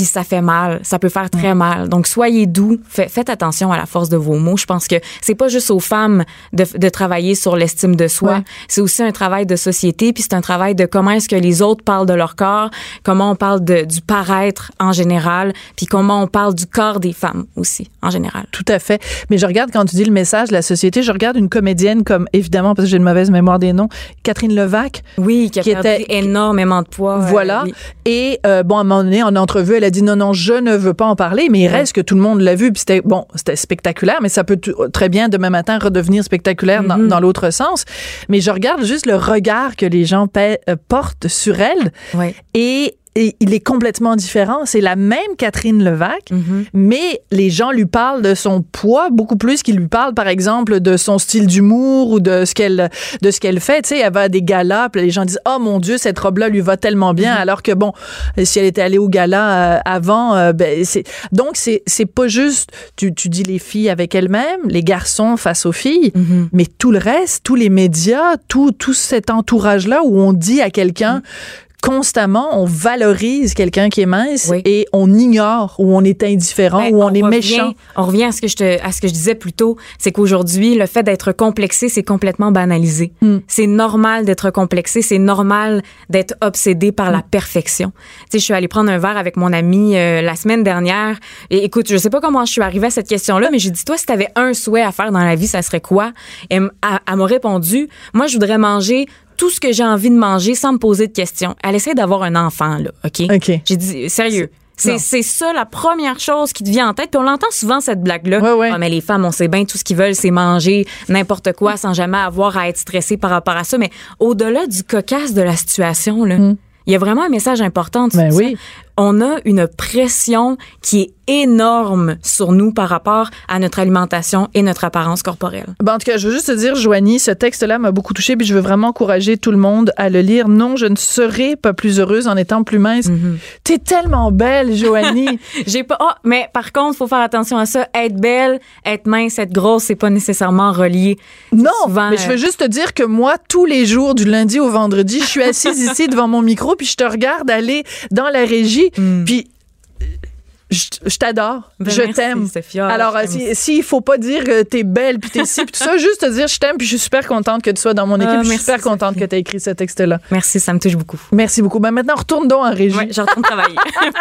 Puis ça fait mal, ça peut faire très mal. Donc soyez doux, Fa- faites attention à la force de vos mots. Je pense que c'est pas juste aux femmes de, de travailler sur l'estime de soi, Ouais. c'est aussi un travail de société, puis c'est un travail de comment est-ce que les autres parlent de leur corps, comment on parle de, du paraître en général, puis comment on parle du corps des femmes aussi en général. Tout à fait. Mais je regarde quand tu dis le message de la société, je regarde une comédienne comme, évidemment, parce que j'ai une mauvaise mémoire des noms, Catherine Levac. Oui, qui a Qui perdu était- énormément de poids. euh, Voilà. oui. Et euh, bon, à un moment donné, en entrevue, elle a dit non, non, je ne veux pas en parler, mais il reste que tout le monde l'a vu. Puis c'était bon, c'était spectaculaire, mais ça peut très bien demain matin redevenir spectaculaire dans, dans l'autre sens. Mais je regarde juste le regard que les gens euh, portent sur elle et, et il est complètement différent. C'est la même Catherine Levac, Mhm. mais les gens lui parlent de son poids beaucoup plus qu'ils lui parlent, par exemple, de son style d'humour ou de ce qu'elle de ce qu'elle fait. Tu sais, elle va à des galas, puis les gens disent oh mon Dieu, cette robe-là lui va tellement bien, alors que bon, si elle était allée au gala euh, avant, euh, ben c'est donc c'est c'est pas juste. Tu tu dis les filles avec elles-mêmes, les garçons face aux filles, Mhm. mais tout le reste, tous les médias, tout tout cet entourage-là où on dit à quelqu'un constamment, on valorise quelqu'un qui est mince Oui. et on ignore ou on est indifférent Ben, ou on, est revient- méchant. On revient à ce que je te, à ce que je disais plus tôt, c'est qu'aujourd'hui, le fait d'être complexé, c'est complètement banalisé. Hmm. C'est normal d'être complexé, c'est normal d'être obsédé par la perfection. Tu sais, je suis allée prendre un verre avec mon ami euh, la semaine dernière et écoute, je sais pas comment je suis arrivée à cette question-là, mais j'ai dit toi si tu avais un souhait à faire dans la vie, ça serait quoi? Et elle- elle m'a répondu, moi je voudrais manger tout ce que j'ai envie de manger sans me poser de questions. Elle essaie d'avoir un enfant là, OK? OK. J'ai dit sérieux. C'est, ça la première chose qui te vient en tête. Puis on l'entend souvent, cette blague-là. Ouais, ouais. Ah, mais les femmes, on sait bien, tout ce qu'ils veulent, c'est manger n'importe quoi sans jamais avoir à être stressé par rapport à ça. Mais au-delà du cocasse de la situation, là, il y a vraiment un message important. Ben oui. On a une pression qui est énorme sur nous par rapport à notre alimentation et notre apparence corporelle. Ben, en tout cas, je veux juste te dire, Joanie, ce texte-là m'a beaucoup touché, puis je veux vraiment encourager tout le monde à le lire. Non, je ne serai pas plus heureuse en étant plus mince. Mhm. T'es tellement belle, Joanie. J'ai pas. Oh, mais par contre, faut faire attention à ça. Être belle, être mince, être grosse, c'est pas nécessairement relié. non, Souvent, mais je veux juste te dire que moi, tous les jours, du lundi au vendredi, je suis assise ici devant mon micro, puis je te regarde aller dans la régie, Mm. Puis euh, je, t'adore, Ben, je t'aime. Alors, euh, t'aime si- s'il faut pas dire que t'es belle puis t'es ci puis tout ça, juste te dire je t'aime puis je suis super contente que tu sois dans mon équipe. Ah, je suis super contente que tu aies écrit ce texte-là. Merci, ça me touche beaucoup. Merci beaucoup. Ben maintenant, retourne donc en régie. Ouais, je retourne travailler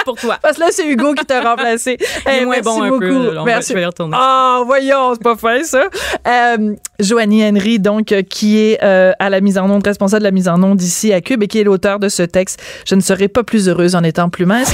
pour toi. Parce que là, c'est Hugo qui t'a remplacé. Hey, moins merci bon un beaucoup. peu. là. Merci. je vais y retourner. Ah, voyons, c'est pas fin, ça. Euh, Joanie Henry, donc, euh, qui est euh, à la mise en onde, responsable de la mise en onde ici à Cube et qui est l'auteur de ce texte. Je ne serais pas plus heureuse en étant plus mince.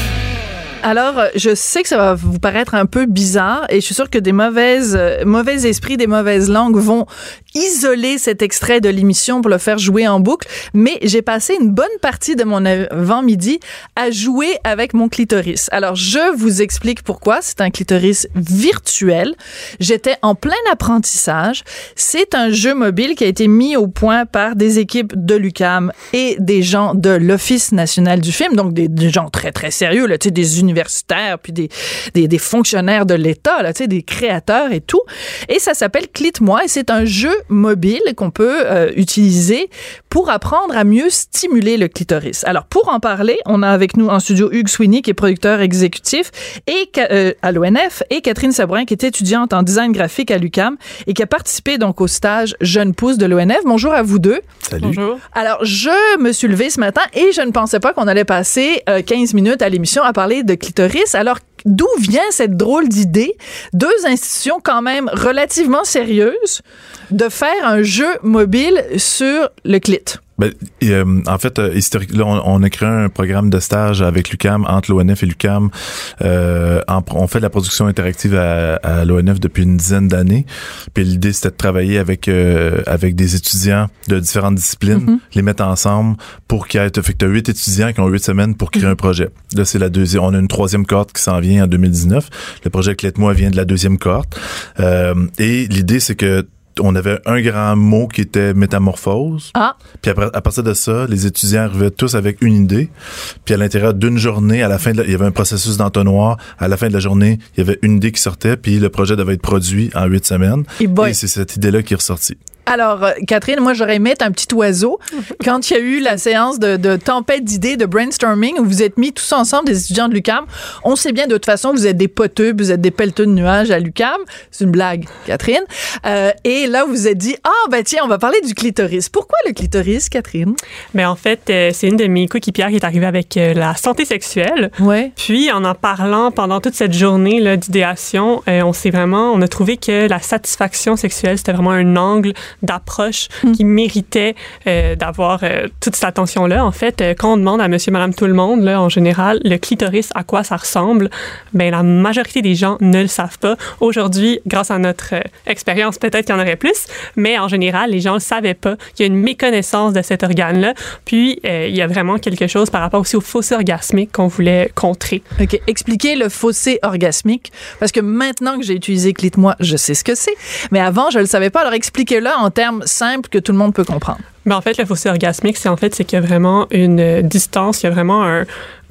Alors, euh, je sais que ça va vous paraître un peu bizarre et je suis sûre que des mauvaises, euh, mauvais esprits, des mauvaises langues vont isoler cet extrait de l'émission pour le faire jouer en boucle. Mais j'ai passé une bonne partie de mon avant-midi à jouer avec mon clitoris. Alors, je vous explique pourquoi. C'est un clitoris virtuel. J'étais en plein apprentissage. C'est un jeu mobile qui a été mis au point par des équipes de l'UCAM et des gens de l'Office national du film, donc des, des gens très, très sérieux, là, tu sais, des puis des, des, fonctionnaires de l'État, là, tu sais, des créateurs et tout. Et ça s'appelle Clit-moi et c'est un jeu mobile qu'on peut euh, utiliser pour apprendre à mieux stimuler le clitoris. Alors, pour en parler, on a avec nous en studio Hugues Sweeney, qui est producteur exécutif et, euh, à l'ONF, et Catherine Sabourin, qui est étudiante en design graphique à l'UCAM et qui a participé donc au stage Jeune Pousse de l'ONF. Bonjour à vous deux. Salut. Bonjour. Alors, je me suis levée ce matin et je ne pensais pas qu'on allait passer euh, 15 minutes à l'émission à parler de clitoris. Alors, d'où vient cette drôle d'idée? Deux institutions quand même relativement sérieuses de faire un jeu mobile sur le clit. Ben, et, euh, en fait, euh, historique, là, on, on a créé un programme de stage avec l'UCAM, entre l'ONF et l'UCAM. Euh, on fait de la production interactive à, à l'ONF depuis une dizaine d'années. Puis l'idée, c'était de travailler avec euh, avec des étudiants de différentes disciplines, les mettre ensemble pour qu'il y ait... Fait que huit étudiants qui ont huit semaines pour créer un projet. Là, c'est la deuxième... On a une troisième cohorte qui s'en vient en 2019. Le projet Clette-moi vient de la deuxième cohorte. Euh, et l'idée, c'est que on avait un grand mot qui était métamorphose. Ah, Puis après, à partir de ça, les étudiants arrivaient tous avec une idée. Puis à l'intérieur d'une journée, à la fin, de la- il y avait un processus d'entonnoir. À la fin de la journée, il y avait une idée qui sortait, puis le projet devait être produit en huit semaines. Et. Et c'est cette idée-là qui est ressortie. Alors, euh, Catherine, moi, j'aurais aimé être un petit oiseau quand il y a eu la séance de, de tempête d'idées, de brainstorming, où vous êtes mis tous ensemble, des étudiants de l'UCAM. On sait bien, de toute façon, vous êtes des poteux, vous êtes des pelleteux de nuages à l'UCAM. C'est une blague, Catherine. Euh, et là, vous vous êtes dit, ah, ben tiens, on va parler du clitoris. Pourquoi le clitoris, Catherine? Mais en fait, euh, c'est une de mes coéquipières qui est arrivée avec euh, la santé sexuelle. Ouais. Puis, en en parlant pendant toute cette journée d'idéation, on s'est vraiment, on a trouvé que la satisfaction sexuelle, c'était vraiment un angle d'approche qui méritait euh, d'avoir euh, toute cette attention-là. En fait, euh, quand on demande à monsieur, madame, tout le monde, là, en général, le clitoris, à quoi ça ressemble, ben la majorité des gens ne le savent pas. Aujourd'hui, grâce à notre expérience, peut-être qu'il y en aurait plus, mais en général, les gens ne le savaient pas. Il y a une méconnaissance de cet organe-là. Puis, il y a vraiment quelque chose par rapport aussi au fossé orgasmique qu'on voulait contrer. OK. Expliquez le fossé orgasmique, parce que maintenant que j'ai utilisé Clit-moi, je sais ce que c'est. Mais avant, je le savais pas. Alors, expliquez-le en termes simples que tout le monde peut comprendre. Mais en fait, le fossé orgasmique, c'est en fait c'est qu'il y a vraiment une distance, il y a vraiment un,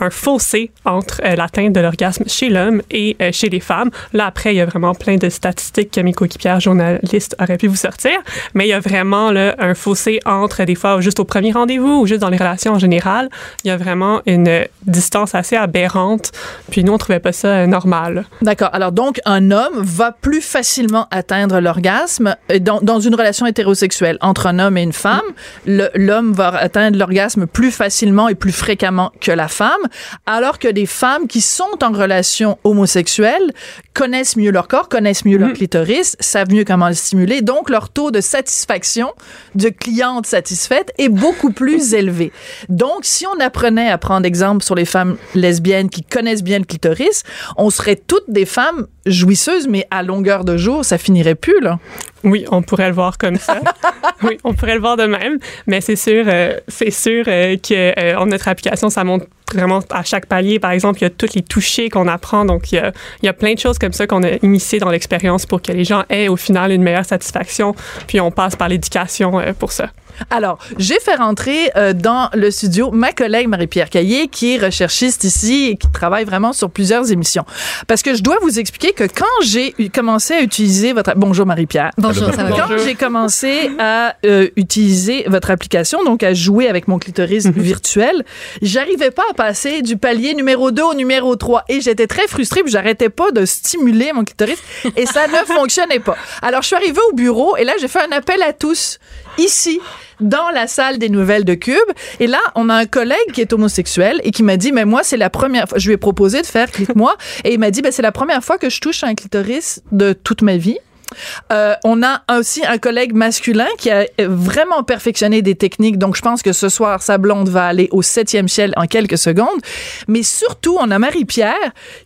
fossé entre euh, l'atteinte de l'orgasme chez l'homme et euh, chez les femmes. Là, après, il y a vraiment plein de statistiques que mes coéquipières journalistes auraient pu vous sortir, mais il y a vraiment là, un fossé entre des fois juste au premier rendez-vous ou juste dans les relations en général. Il y a vraiment une distance assez aberrante. Puis nous, on trouvait pas ça euh, normal. D'accord. Alors donc, un homme va plus facilement atteindre l'orgasme dans, dans une relation hétérosexuelle entre un homme et une femme. L'homme va atteindre l'orgasme plus facilement et plus fréquemment que la femme, alors que les femmes qui sont en relation homosexuelle connaissent mieux leur corps, connaissent mieux leur clitoris, savent mieux comment le stimuler. Donc, leur taux de satisfaction de cliente satisfaite est beaucoup plus élevé. Donc, si on apprenait à prendre exemple sur les femmes lesbiennes qui connaissent bien le clitoris, on serait toutes des femmes jouisseuses, mais à longueur de jour, ça finirait plus, là. Oui, on pourrait le voir comme ça. oui, on pourrait le voir de même, mais c'est sûr, euh, c'est sûr euh, que euh, notre application, ça montre vraiment à chaque palier. Par exemple, il y a tous les touchés qu'on apprend, donc il y a, plein de choses comme ça qu'on a initiées dans l'expérience pour que les gens aient au final une meilleure satisfaction. Puis on passe par l'éducation euh, pour ça. Alors, j'ai fait rentrer euh, dans le studio ma collègue Marie-Pierre Caillé, qui est recherchiste ici et qui travaille vraiment sur plusieurs émissions. Parce que je dois vous expliquer que quand j'ai commencé à utiliser votre... Bonjour Marie-Pierre. Bonjour, ça va bien? Quand j'ai commencé à euh, utiliser votre application, donc à jouer avec mon clitoris virtuel, j'arrivais pas à passer du palier numéro 2 au numéro 3 et j'étais très frustrée puis j'arrêtais pas de stimuler mon clitoris et ça ne fonctionnait pas. Alors je suis arrivée au bureau et là j'ai fait un appel à tous ici dans la salle des nouvelles de Cube. Et là on a un collègue qui est homosexuel et qui m'a dit mais moi c'est la première fois je lui ai proposé de faire clic moi. Et il m'a dit ben c'est la première fois que je touche un clitoris de toute ma vie euh, on a aussi un collègue masculin qui a euh, vraiment perfectionné des techniques. Donc, je pense que ce soir, sa blonde va aller au septième ciel en quelques secondes. Mais surtout, on a Marie-Pierre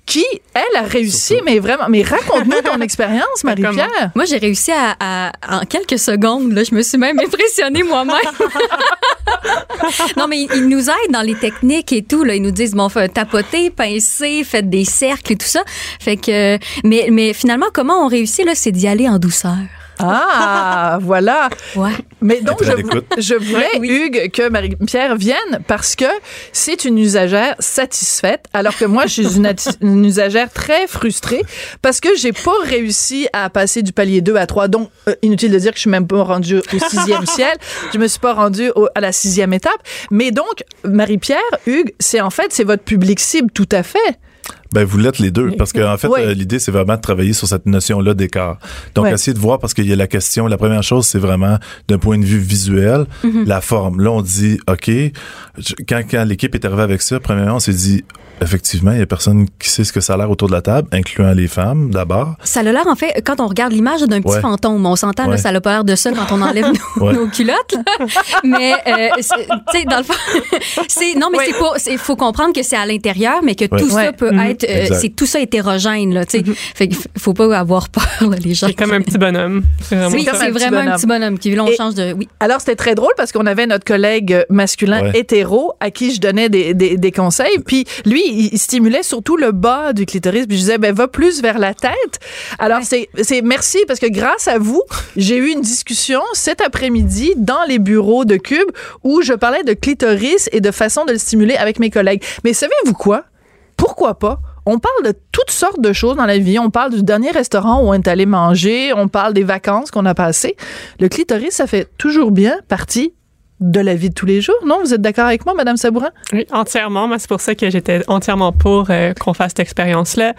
qui, elle, a réussi. Mais vraiment, mais raconte-nous ton expérience, Marie-Pierre. Moi, j'ai réussi à, à- en quelques secondes. Là, je me suis même impressionnée moi-même. non, mais ils, ils nous aident dans les techniques et tout. Là, ils nous disent bon, fait, tapoter, pincer, faites des cercles et tout ça. Fait que, mais, mais finalement, comment on réussit là, c'est d'y aller en douceur. Ah, voilà. Ouais. Mais donc, je, je voulais, Hugues, que Marie-Pierre vienne parce que c'est une usagère satisfaite, alors que moi, je suis une, usagère très frustrée parce que j'ai pas réussi à passer du palier 2 à 3. Donc, euh, inutile de dire que je suis même pas rendue au sixième ciel. Je me suis pas rendue au- à la sixième étape. Mais donc, Marie-Pierre, Hugues, c'est en fait, c'est votre public cible tout à fait. Ben, vous l'êtes les deux. Parce que, en fait, euh, l'idée, c'est vraiment de travailler sur cette notion-là d'écart. Donc, Ouais. essayer de voir, parce qu'il y a la question, la première chose, c'est vraiment d'un point de vue visuel, Mm-hmm. la forme. Là, on dit, OK, quand, quand l'équipe est arrivée avec ça, premièrement, on s'est dit, effectivement, il y a personne qui sait ce que ça a l'air autour de la table, incluant les femmes, d'abord. Ça a l'air, en fait, quand on regarde l'image d'un petit Ouais. fantôme, on s'entend, Ouais. ça n'a pas l'air de ça quand on enlève nos, Ouais. nos culottes. là. mais, euh, tu sais, dans le fond, c'est, non, mais c'est pas, c'est, faut comprendre que c'est à l'intérieur, mais que tout Ouais. ça peut Mhm. être, euh, c'est tout ça hétérogène, là, tu sais. Fait qu'il f- faut pas avoir peur, là, les gens. C'est comme un petit bonhomme. C'est vraiment Oui, c'est vraiment bonhomme. un petit bonhomme qui, là, on Et- change de, oui. Alors, c'était très drôle parce qu'on avait notre collègue masculin Ouais. hétéro à qui je donnais des, des, des conseils. Puis lui, il, stimulait surtout le bas du clitoris. Puis je disais, ben, va plus vers la tête. Alors, c'est, c'est merci parce que grâce à vous, j'ai eu une discussion cet après-midi dans les bureaux de Cube où je parlais de clitoris et de façon de le stimuler avec mes collègues. Mais savez-vous quoi? Pourquoi pas? On parle de toutes sortes de choses dans la vie. On parle du dernier restaurant où on est allé manger. On parle des vacances qu'on a passées. Le clitoris, ça fait toujours bien partie de la vie de tous les jours, non? Vous êtes d'accord avec moi, Madame Sabourin? Oui, entièrement. Moi, c'est pour ça que j'étais entièrement pour euh, qu'on fasse cette expérience-là.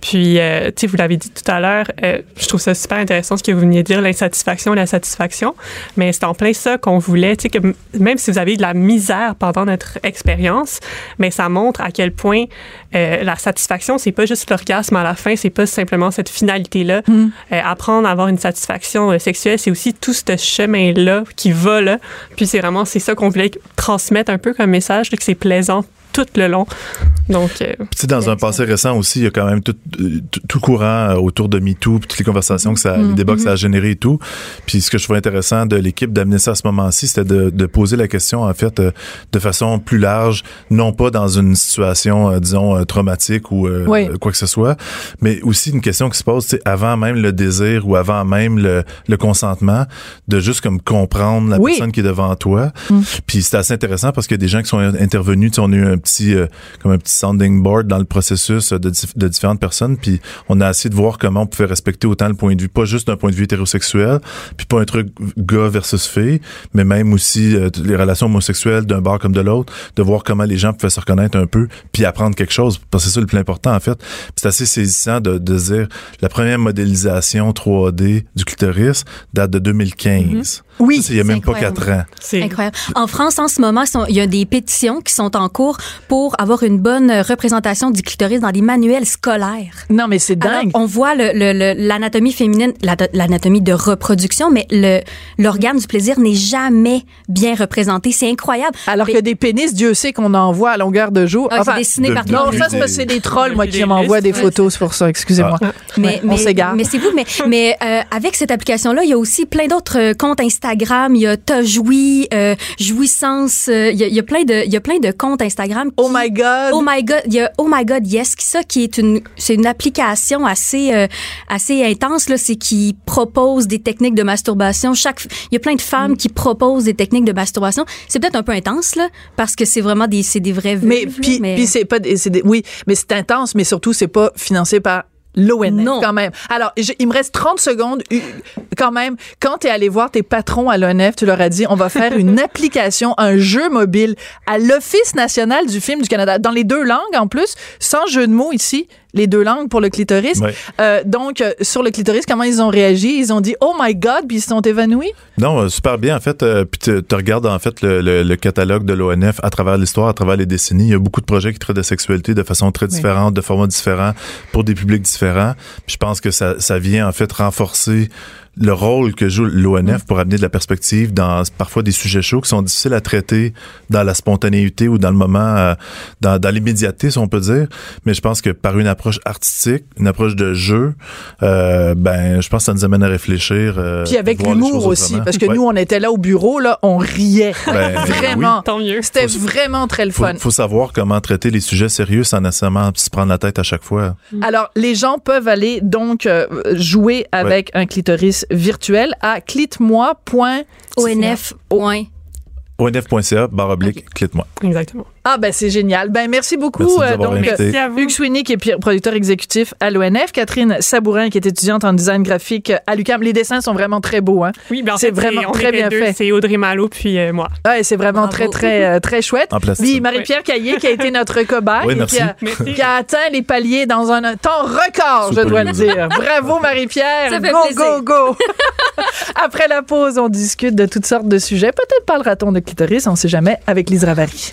Puis, euh, tu sais, vous l'avez dit tout à l'heure, euh, je trouve ça super intéressant ce que vous veniez de dire, l'insatisfaction et la satisfaction. Mais c'est en plein ça qu'on voulait, tu sais, que même si vous avez eu de la misère pendant notre expérience, mais ça montre à quel point la satisfaction, c'est pas juste l'orgasme à la fin, c'est pas simplement cette finalité-là. Euh, apprendre à avoir une satisfaction sexuelle, c'est aussi tout ce chemin-là qui va là. Puis c'est vraiment, c'est ça qu'on voulait transmettre un peu comme message, que c'est plaisant tout le long. Donc, euh, Puis, dans un passé récent aussi, il y a quand même tout, euh, tout, tout courant euh, autour de MeToo, puis toutes les conversations que ça, les débats que ça a généré et tout. Puis ce que je trouvais intéressant de l'équipe d'amener ça à ce moment-ci, c'était de, de poser la question, en fait, euh, de façon plus large, non pas dans une situation, disons, traumatique ou euh, Oui. quoi que ce soit, mais aussi une question qui se pose, sais, avant même le désir ou avant même le, le consentement, de juste comme comprendre la Oui. personne qui est devant toi. Puis c'était assez intéressant parce qu'il y a des gens qui sont intervenus, tu sais, on a eu un petit, euh, comme un petit sounding board dans le processus de, dif- de différentes personnes, puis on a essayé de voir comment on pouvait respecter autant le point de vue, pas juste d'un point de vue hétérosexuel, puis pas un truc gars versus fille, mais même aussi euh, les relations homosexuelles d'un bar comme de l'autre, de voir comment les gens pouvaient se reconnaître un peu, puis apprendre quelque chose, parce que c'est ça le plus important en fait. C'est assez saisissant de, de dire la première modélisation 3D du clitoris date de 2015. Oui, Ça, il y a même pas incroyable. quatre ans. c'est Incroyable. En France, en ce moment, il y a des pétitions qui sont en cours pour avoir une bonne représentation du clitoris dans les manuels scolaires. Non, mais c'est Alors, dingue. on voit le- le- le- l'anatomie féminine, la- l'anatomie de reproduction, mais l'organe du plaisir n'est jamais bien représenté. C'est incroyable. Alors Mais- que des pénis, Dieu sait qu'on en voit à longueur de jour. Ah, c'est Enfin, dessiné de- par non, ça, c'est parce que c'est des trolls, moi, qui m'envoient des photos, c'est pour ça. Excusez-moi. Mais, Ouais, on mais, s'égare. mais c'est vous, mais, mais euh, avec cette application-là, il y a aussi plein d'autres euh, comptes Instagram. Il y a T'as joui, euh, Jouissance. euh, il, y a, il y a plein de, il y a plein de comptes Instagram. Qui, Oh my God! Oh my God, il y a Oh my God Yes, qui ça qui est une c'est une application assez euh, assez intense là, c'est qui propose des techniques de masturbation. Chaque il y a plein de Mm. femmes qui proposent des techniques de masturbation. C'est peut-être un peu intense là parce que c'est vraiment des c'est des vrais mais puis, mais- puis c'est pas des- c'est des- oui mais c'est intense mais surtout c'est pas financé par l'ONF Non. quand même. Alors, je- il me reste 30 secondes quand même. Quand tu es allé voir tes patrons à l'ONF, tu leur as dit on va faire une application, un jeu mobile à l'Office national du film du Canada dans les deux langues en plus, sans jeu de mots ici, les deux langues pour le clitoris. Euh, donc euh, sur le clitoris, comment ils ont réagi? Ils ont dit oh my god, puis ils se sont évanouis? Non, euh, super bien. En fait, euh, puis tu regardes en fait le, le- le catalogue de l'ONF à travers l'histoire, à travers les décennies. Il y a beaucoup de projets qui traitent de sexualité de façon très différente, de formats différents, pour des publics différents. Puis je pense que ça, ça vient en fait renforcer le rôle que joue l'ONF pour amener de la perspective dans parfois des sujets chauds qui sont difficiles à traiter dans la spontanéité ou dans le moment, euh, dans, dans l'immédiateté, si on peut dire. Mais je pense que par une approche artistique, une approche de jeu, euh, ben, je pense que ça nous amène à réfléchir. euh, Puis avec l'humour aussi. Parce que Ouais. nous on était là au bureau là, on riait Ben, vraiment. Tant mieux. C'était vraiment très le fun. faut savoir comment traiter les sujets sérieux sans nécessairement se prendre la tête à chaque fois. Alors, les gens peuvent aller donc euh, jouer avec un clitoris virtuel à clitmoi.onf. ONF.ca, barre oblique, clique-moi. Exactement. Ah ben c'est génial. Ben merci beaucoup. Merci euh, donc. Merci à vous. Hugues Sweeney qui est producteur exécutif à l'ONF, Catherine Sabourin qui est étudiante en design graphique à l'UQAM. Les dessins sont vraiment très beaux hein. Oui, ben en C'est vraiment on très bien deux, fait. C'est Audrey Malo puis euh, moi. Ouais, c'est vraiment Bravo. très très euh, très chouette. Marie-Pierre Caillé qui a été notre cobaye Oui, et merci. qui a, Merci. qui a atteint les paliers dans un temps record, je dois le dire. Bravo Marie-Pierre. Go go go. Après la pause, on discute de toutes sortes de sujets. Peut-être parlera-t-on de clitoris, on sait jamais avec Lise Ravary.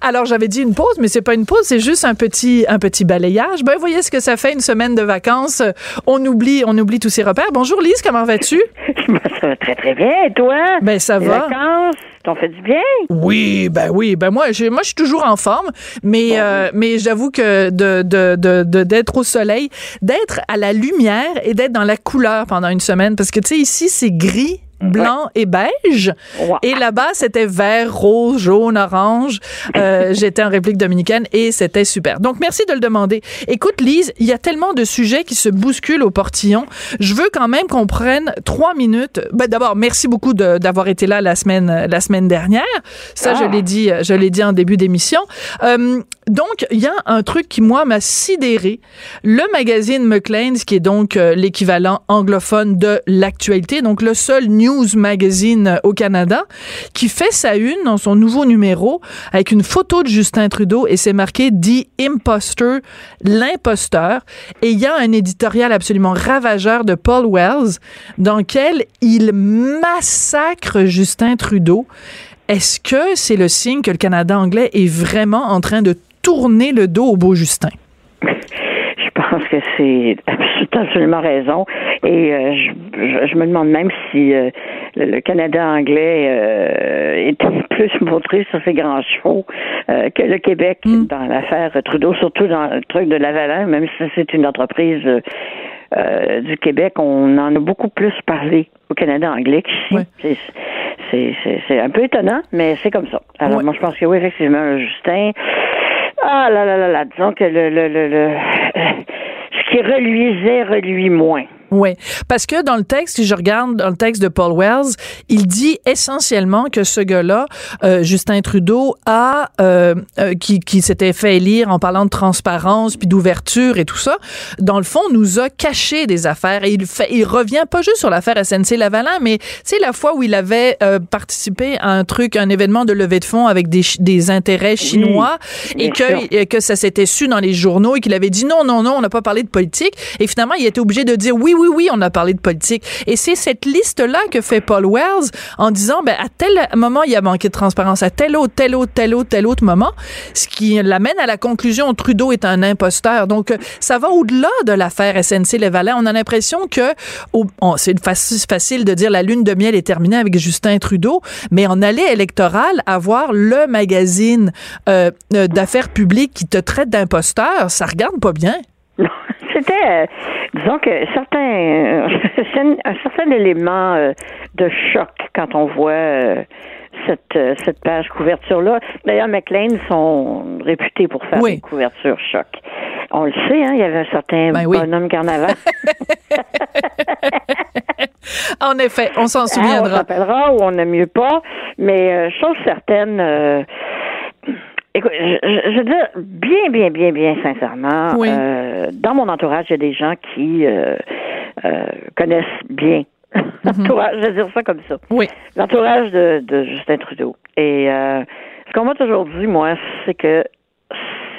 Alors j'avais dit une pause, mais c'est pas une pause, c'est juste un petit un petit balayage. Ben voyez ce que ça fait une semaine de vacances. On oublie on oublie tous ces repères. Bonjour Lise, comment vas-tu? Ben, ça va très, très bien. Et toi? Ben ça Les va. vacances, t'en fais du bien? Oui, ben oui, ben moi, je, moi, je suis toujours en forme, mais euh, mais j'avoue que de de de de- d'être au soleil, d'être à la lumière et d'être dans la couleur pendant une semaine, parce que tu sais ici c'est gris. Blanc et beige. Ouais. Et là-bas, c'était vert, rose, jaune, orange. Euh, J'étais en réplique dominicaine et c'était super. Donc, merci de le demander. Écoute, Lise, il y a tellement de sujets qui se bousculent au portillon. Je veux quand même qu'on prenne trois minutes. Ben, D'abord, merci beaucoup d'avoir été là la semaine, la semaine dernière. Ça, je Ah. l'ai dit, je l'ai dit en début d'émission. Euh, donc, il y a un truc qui, moi, m'a sidéré. Le magazine McLean's, qui est donc euh, l'équivalent anglophone de l'actualité, donc le seul news magazine euh, au Canada, qui fait sa une dans son nouveau numéro avec une photo de Justin Trudeau et c'est marqué The Imposter, l'imposteur. Et il y a un éditorial absolument ravageur de Paul Wells dans lequel il massacre Justin Trudeau. Est-ce que c'est le signe que le Canada anglais est vraiment en train de tourner le dos au beau Justin? Je pense que c'est absolument raison. Et euh, je, je- je me demande même si euh, le, le Canada anglais euh, est plus montré sur ses grands chevaux euh, que le Québec dans l'affaire Trudeau, surtout dans le truc de Lavalin, même si c'est une entreprise euh, euh, du Québec, on en a beaucoup plus parlé au Canada anglais qu'ici. Ouais. C'est- un peu étonnant, mais c'est comme ça. Alors, Ouais. moi, je pense que oui, effectivement, Justin. Ah là là là là, disons que le, le, le, le- qui reluisait reluit moins. Oui, parce que dans le texte, si je regarde dans le texte de Paul Wells, il dit essentiellement que ce gars-là, euh, Justin Trudeau, a euh, euh, qui, qui s'était fait élire en parlant de transparence puis d'ouverture et tout ça, dans le fond, nous a caché des affaires. Et il fait, il revient pas juste sur l'affaire SNC Lavalin, mais c'est la fois où il avait euh, participé à un truc, un événement de levée de fonds avec des, des intérêts chinois et que et que ça s'était su dans les journaux et qu'il avait dit non non non, on n'a pas parlé de politique. Et finalement il était obligé de dire oui oui, oui, on a parlé de politique. Et c'est cette liste-là que fait Paul Wells en disant, ben, à tel moment, il y a manqué de transparence, à tel autre, tel autre, tel autre, tel autre moment, ce qui l'amène à la conclusion, Trudeau est un imposteur. Donc, ça va au-delà de l'affaire SNC-Lavalin. On a l'impression que, c'est facile de dire la lune de miel est terminée avec Justin Trudeau, mais en allée électorale, avoir le magazine euh, euh, d'affaires publiques qui te traite d'imposteur, ça regarde pas bien. C'était, euh, disons que certains, un certain élément de choc quand on voit cette, cette page couverture-là. D'ailleurs, McLean sont réputés pour faire des couvertures choc. On le sait, hein, il y avait un certain ben bonhomme carnaval. en effet, on s'en souviendra. on s'appellera ou on n'aime mieux pas, mais euh, chose certaine, euh, écoute, je, veux dire, bien, bien, bien, bien sincèrement, euh, dans mon entourage, il y a des gens qui connaissent bien l'entourage, je vais dire ça comme ça. Oui. L'entourage de, de, Justin Trudeau. Et ce qu'on m'a toujours dit, moi, c'est que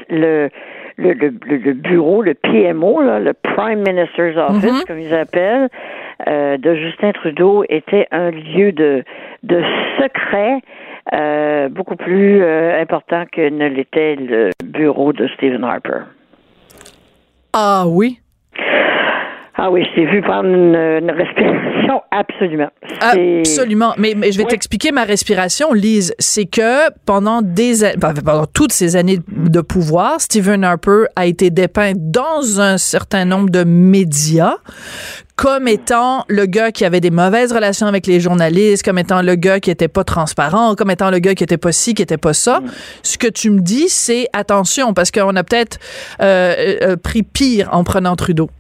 le le, le, le, bureau, le PMO, là, le Prime Minister's Office, mhm. comme ils appellent, euh, de Justin Trudeau était un lieu de, de secret euh, beaucoup plus euh, important que ne l'était le bureau de Stephen Harper. Ah oui? Ah oui, je t'ai vu prendre une, respiration, absolument. Absolument. Mais, je vais t'expliquer ma respiration, Lise. C'est que pendant des pendant toutes ces années de pouvoir, Stephen Harper a été dépeint dans un certain nombre de médias comme étant le gars qui avait des mauvaises relations avec les journalistes, comme étant le gars qui était pas transparent, comme étant le gars qui était pas ci, qui était pas ça. Mm. Ce que tu me dis, c'est attention, parce qu'on a peut-être euh, euh, pris pire en prenant Trudeau.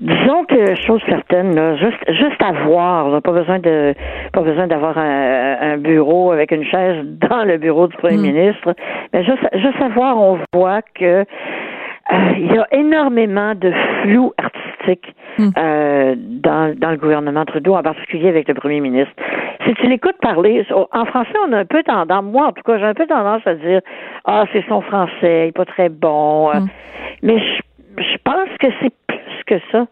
Disons que chose certaine, là, juste juste à voir, pas besoin de pas besoin d'avoir un, bureau avec une chaise dans le bureau du premier hmm. ministre, mais juste juste à voir, on voit que euh, il y a énormément de flou artistique hmm. euh, dans, dans le gouvernement Trudeau, en particulier avec le premier ministre. Si tu l'écoutes parler, en français, on a un peu tendance, moi en tout cas, j'ai un peu tendance à dire Ah, c'est son français, il est pas très bon. Hmm. Mais je, je pense que c'est que ça.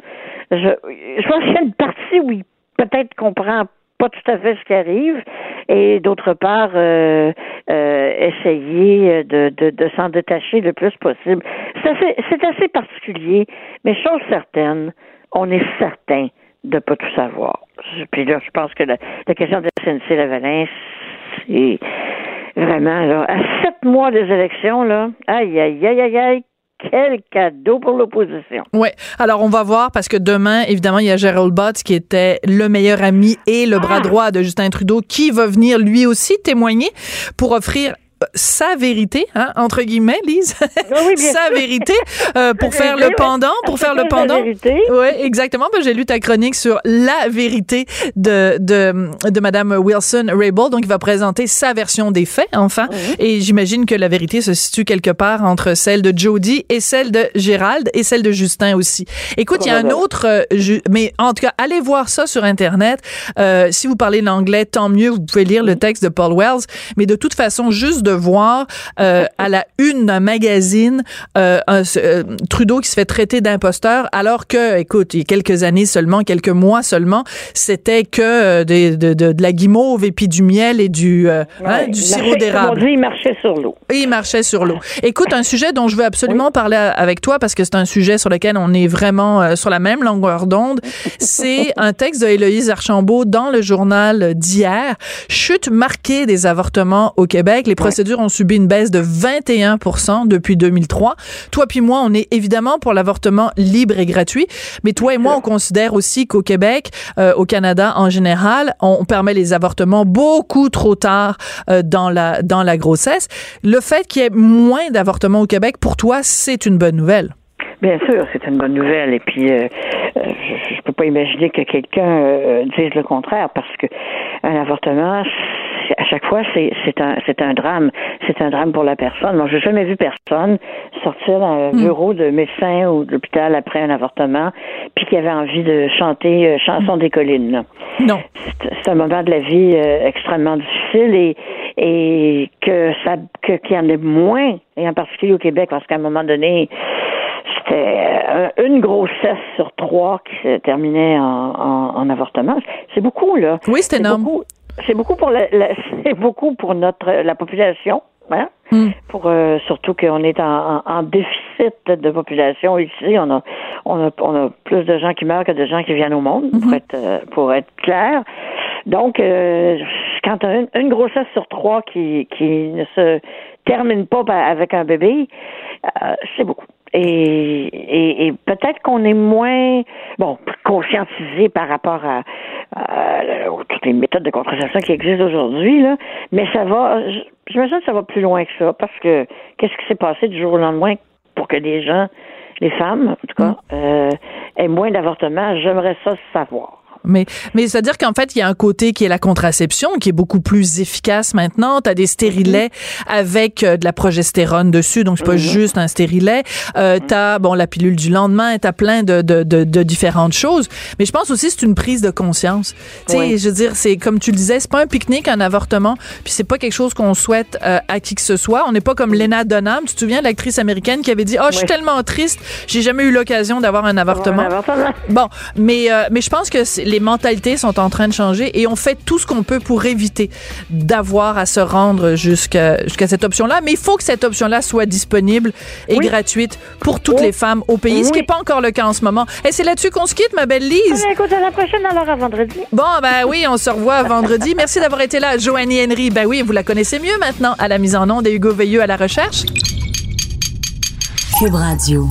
Je, je pense qu'il y a une partie où il peut-être comprend pas tout à fait ce qui arrive et d'autre part euh, euh, essayer de, de, s'en détacher le plus possible. C'est assez, c'est assez particulier, mais chose certaine, on est certain de pas tout savoir. Puis là, je pense que la, la question de SNC Lavalin, c'est vraiment là, à sept mois des élections, là, aïe, aïe, aïe, aïe, aïe, quel cadeau pour l'opposition. Oui. Alors, on va voir parce que demain, évidemment, il y a Gerald Butts qui était le meilleur ami et le bras ah! droit de Justin Trudeau qui va venir lui aussi témoigner pour offrir sa vérité, hein, entre guillemets, Lise, sa vérité, euh, pour faire le pendant, pour faire le pendant. Oui, exactement. Ben, j'ai lu ta chronique sur la vérité de de, de Madame Wilson Raybould, donc il va présenter sa version des faits, enfin, et j'imagine que la vérité se situe quelque part entre celle de Jody et celle de Gérald et celle de Justin aussi. Écoute, il y a un autre, euh, mais en tout cas, allez voir ça sur internet. Euh, si vous parlez l'anglais, tant mieux. Vous pouvez lire le texte de Paul Wells, mais de toute façon, juste de voir euh, à la une d'un magazine euh, un, euh, Trudeau qui se fait traiter d'imposteur, alors que, écoute, il y a quelques années seulement, quelques mois seulement, c'était que de, de, de, la guimauve et puis du miel et du, hein, du sirop d'érable. Il marchait sur l'eau. Il marchait sur l'eau. Écoute, un sujet dont je veux absolument parler avec toi parce que c'est un sujet sur lequel on est vraiment sur la même longueur d'onde, c'est un texte de Héloïse Archambault dans le journal d'hier. Chute marquée des avortements au Québec. Les procédures ont subi une baisse de 21 depuis 2003. Toi puis moi, on est évidemment pour l'avortement libre et gratuit, mais toi et moi, on considère aussi qu'au Québec, euh, au Canada en général, on permet les avortements beaucoup trop tard euh, dans la dans la grossesse. Le fait qu'il y ait moins d'avortements au Québec, pour toi, c'est une bonne nouvelle? Bien sûr, c'est une bonne nouvelle. Et puis, euh, je, ne peux pas imaginer que quelqu'un dise le contraire, parce que un avortement, à chaque fois, c'est un, un drame. C'est un drame pour la personne. Moi, j'ai jamais vu personne sortir d'un hmm. bureau de médecin ou d'hôpital après un avortement, puis qui avait envie de chanter euh, Chanson des collines. Non. C'est un moment de la vie euh, extrêmement difficile et, et que ça, que qu'il y en ait moins, et en particulier au Québec, parce qu'à un moment donné, c'était euh, une grossesse sur trois qui se terminait en, en, avortement. C'est beaucoup, là. Oui, c'est énorme. C'est beaucoup pour la, c'est beaucoup pour notre la population. Hein? Hmm. Pour euh, surtout qu'on est en, en, déficit de population ici, on a, on a on a plus de gens qui meurent que de gens qui viennent au monde, pour hmm. être euh, pour être clair. Donc, euh, quand as une, une, grossesse sur trois qui qui ne se termine pas avec un bébé, c'est beaucoup. Et, et, peut-être qu'on est moins bon conscientisé par rapport à, toutes les méthodes de contraception qui existent aujourd'hui là, mais ça va. J'imagine que ça va plus loin que ça parce que qu'est-ce qui s'est passé du jour au lendemain pour que des gens, les femmes en tout cas, mm. euh, aient moins d'avortements? J'aimerais ça savoir. Mais, mais c'est-à-dire qu'en fait, il y a un côté qui est la contraception, qui est beaucoup plus efficace maintenant. Tu as des stérilets avec euh, de la progestérone dessus, donc c'est pas mm-hmm. juste un stérilet. Euh, tu as, bon, la pilule du lendemain, tu as plein de, de, de, de, différentes choses. Mais je pense aussi c'est une prise de conscience. Tu sais, je veux dire, c'est comme tu le disais, c'est pas un pique-nique, un avortement, puis c'est pas quelque chose qu'on souhaite euh, à qui que ce soit. On n'est pas comme Lena Dunham, tu te souviens, l'actrice américaine qui avait dit, oh, je suis tellement triste, j'ai jamais eu l'occasion d'avoir un avortement. Bon, mais, euh, mais je pense que les mentalités sont en train de changer et on fait tout ce qu'on peut pour éviter d'avoir à se rendre jusqu'à jusqu'à cette option-là. Mais il faut que cette option-là soit disponible et gratuite pour toutes les femmes au pays, ce qui n'est pas encore le cas en ce moment. Et c'est là-dessus qu'on se quitte, ma belle Lise. Ah, écoute, à la prochaine, alors à vendredi. Bon, ben oui, on se revoit vendredi. Merci d'avoir été là, Joanie Henry. Ben oui, vous la connaissez mieux maintenant à la mise en onde et Hugo Veilleux à la recherche. Cube Radio.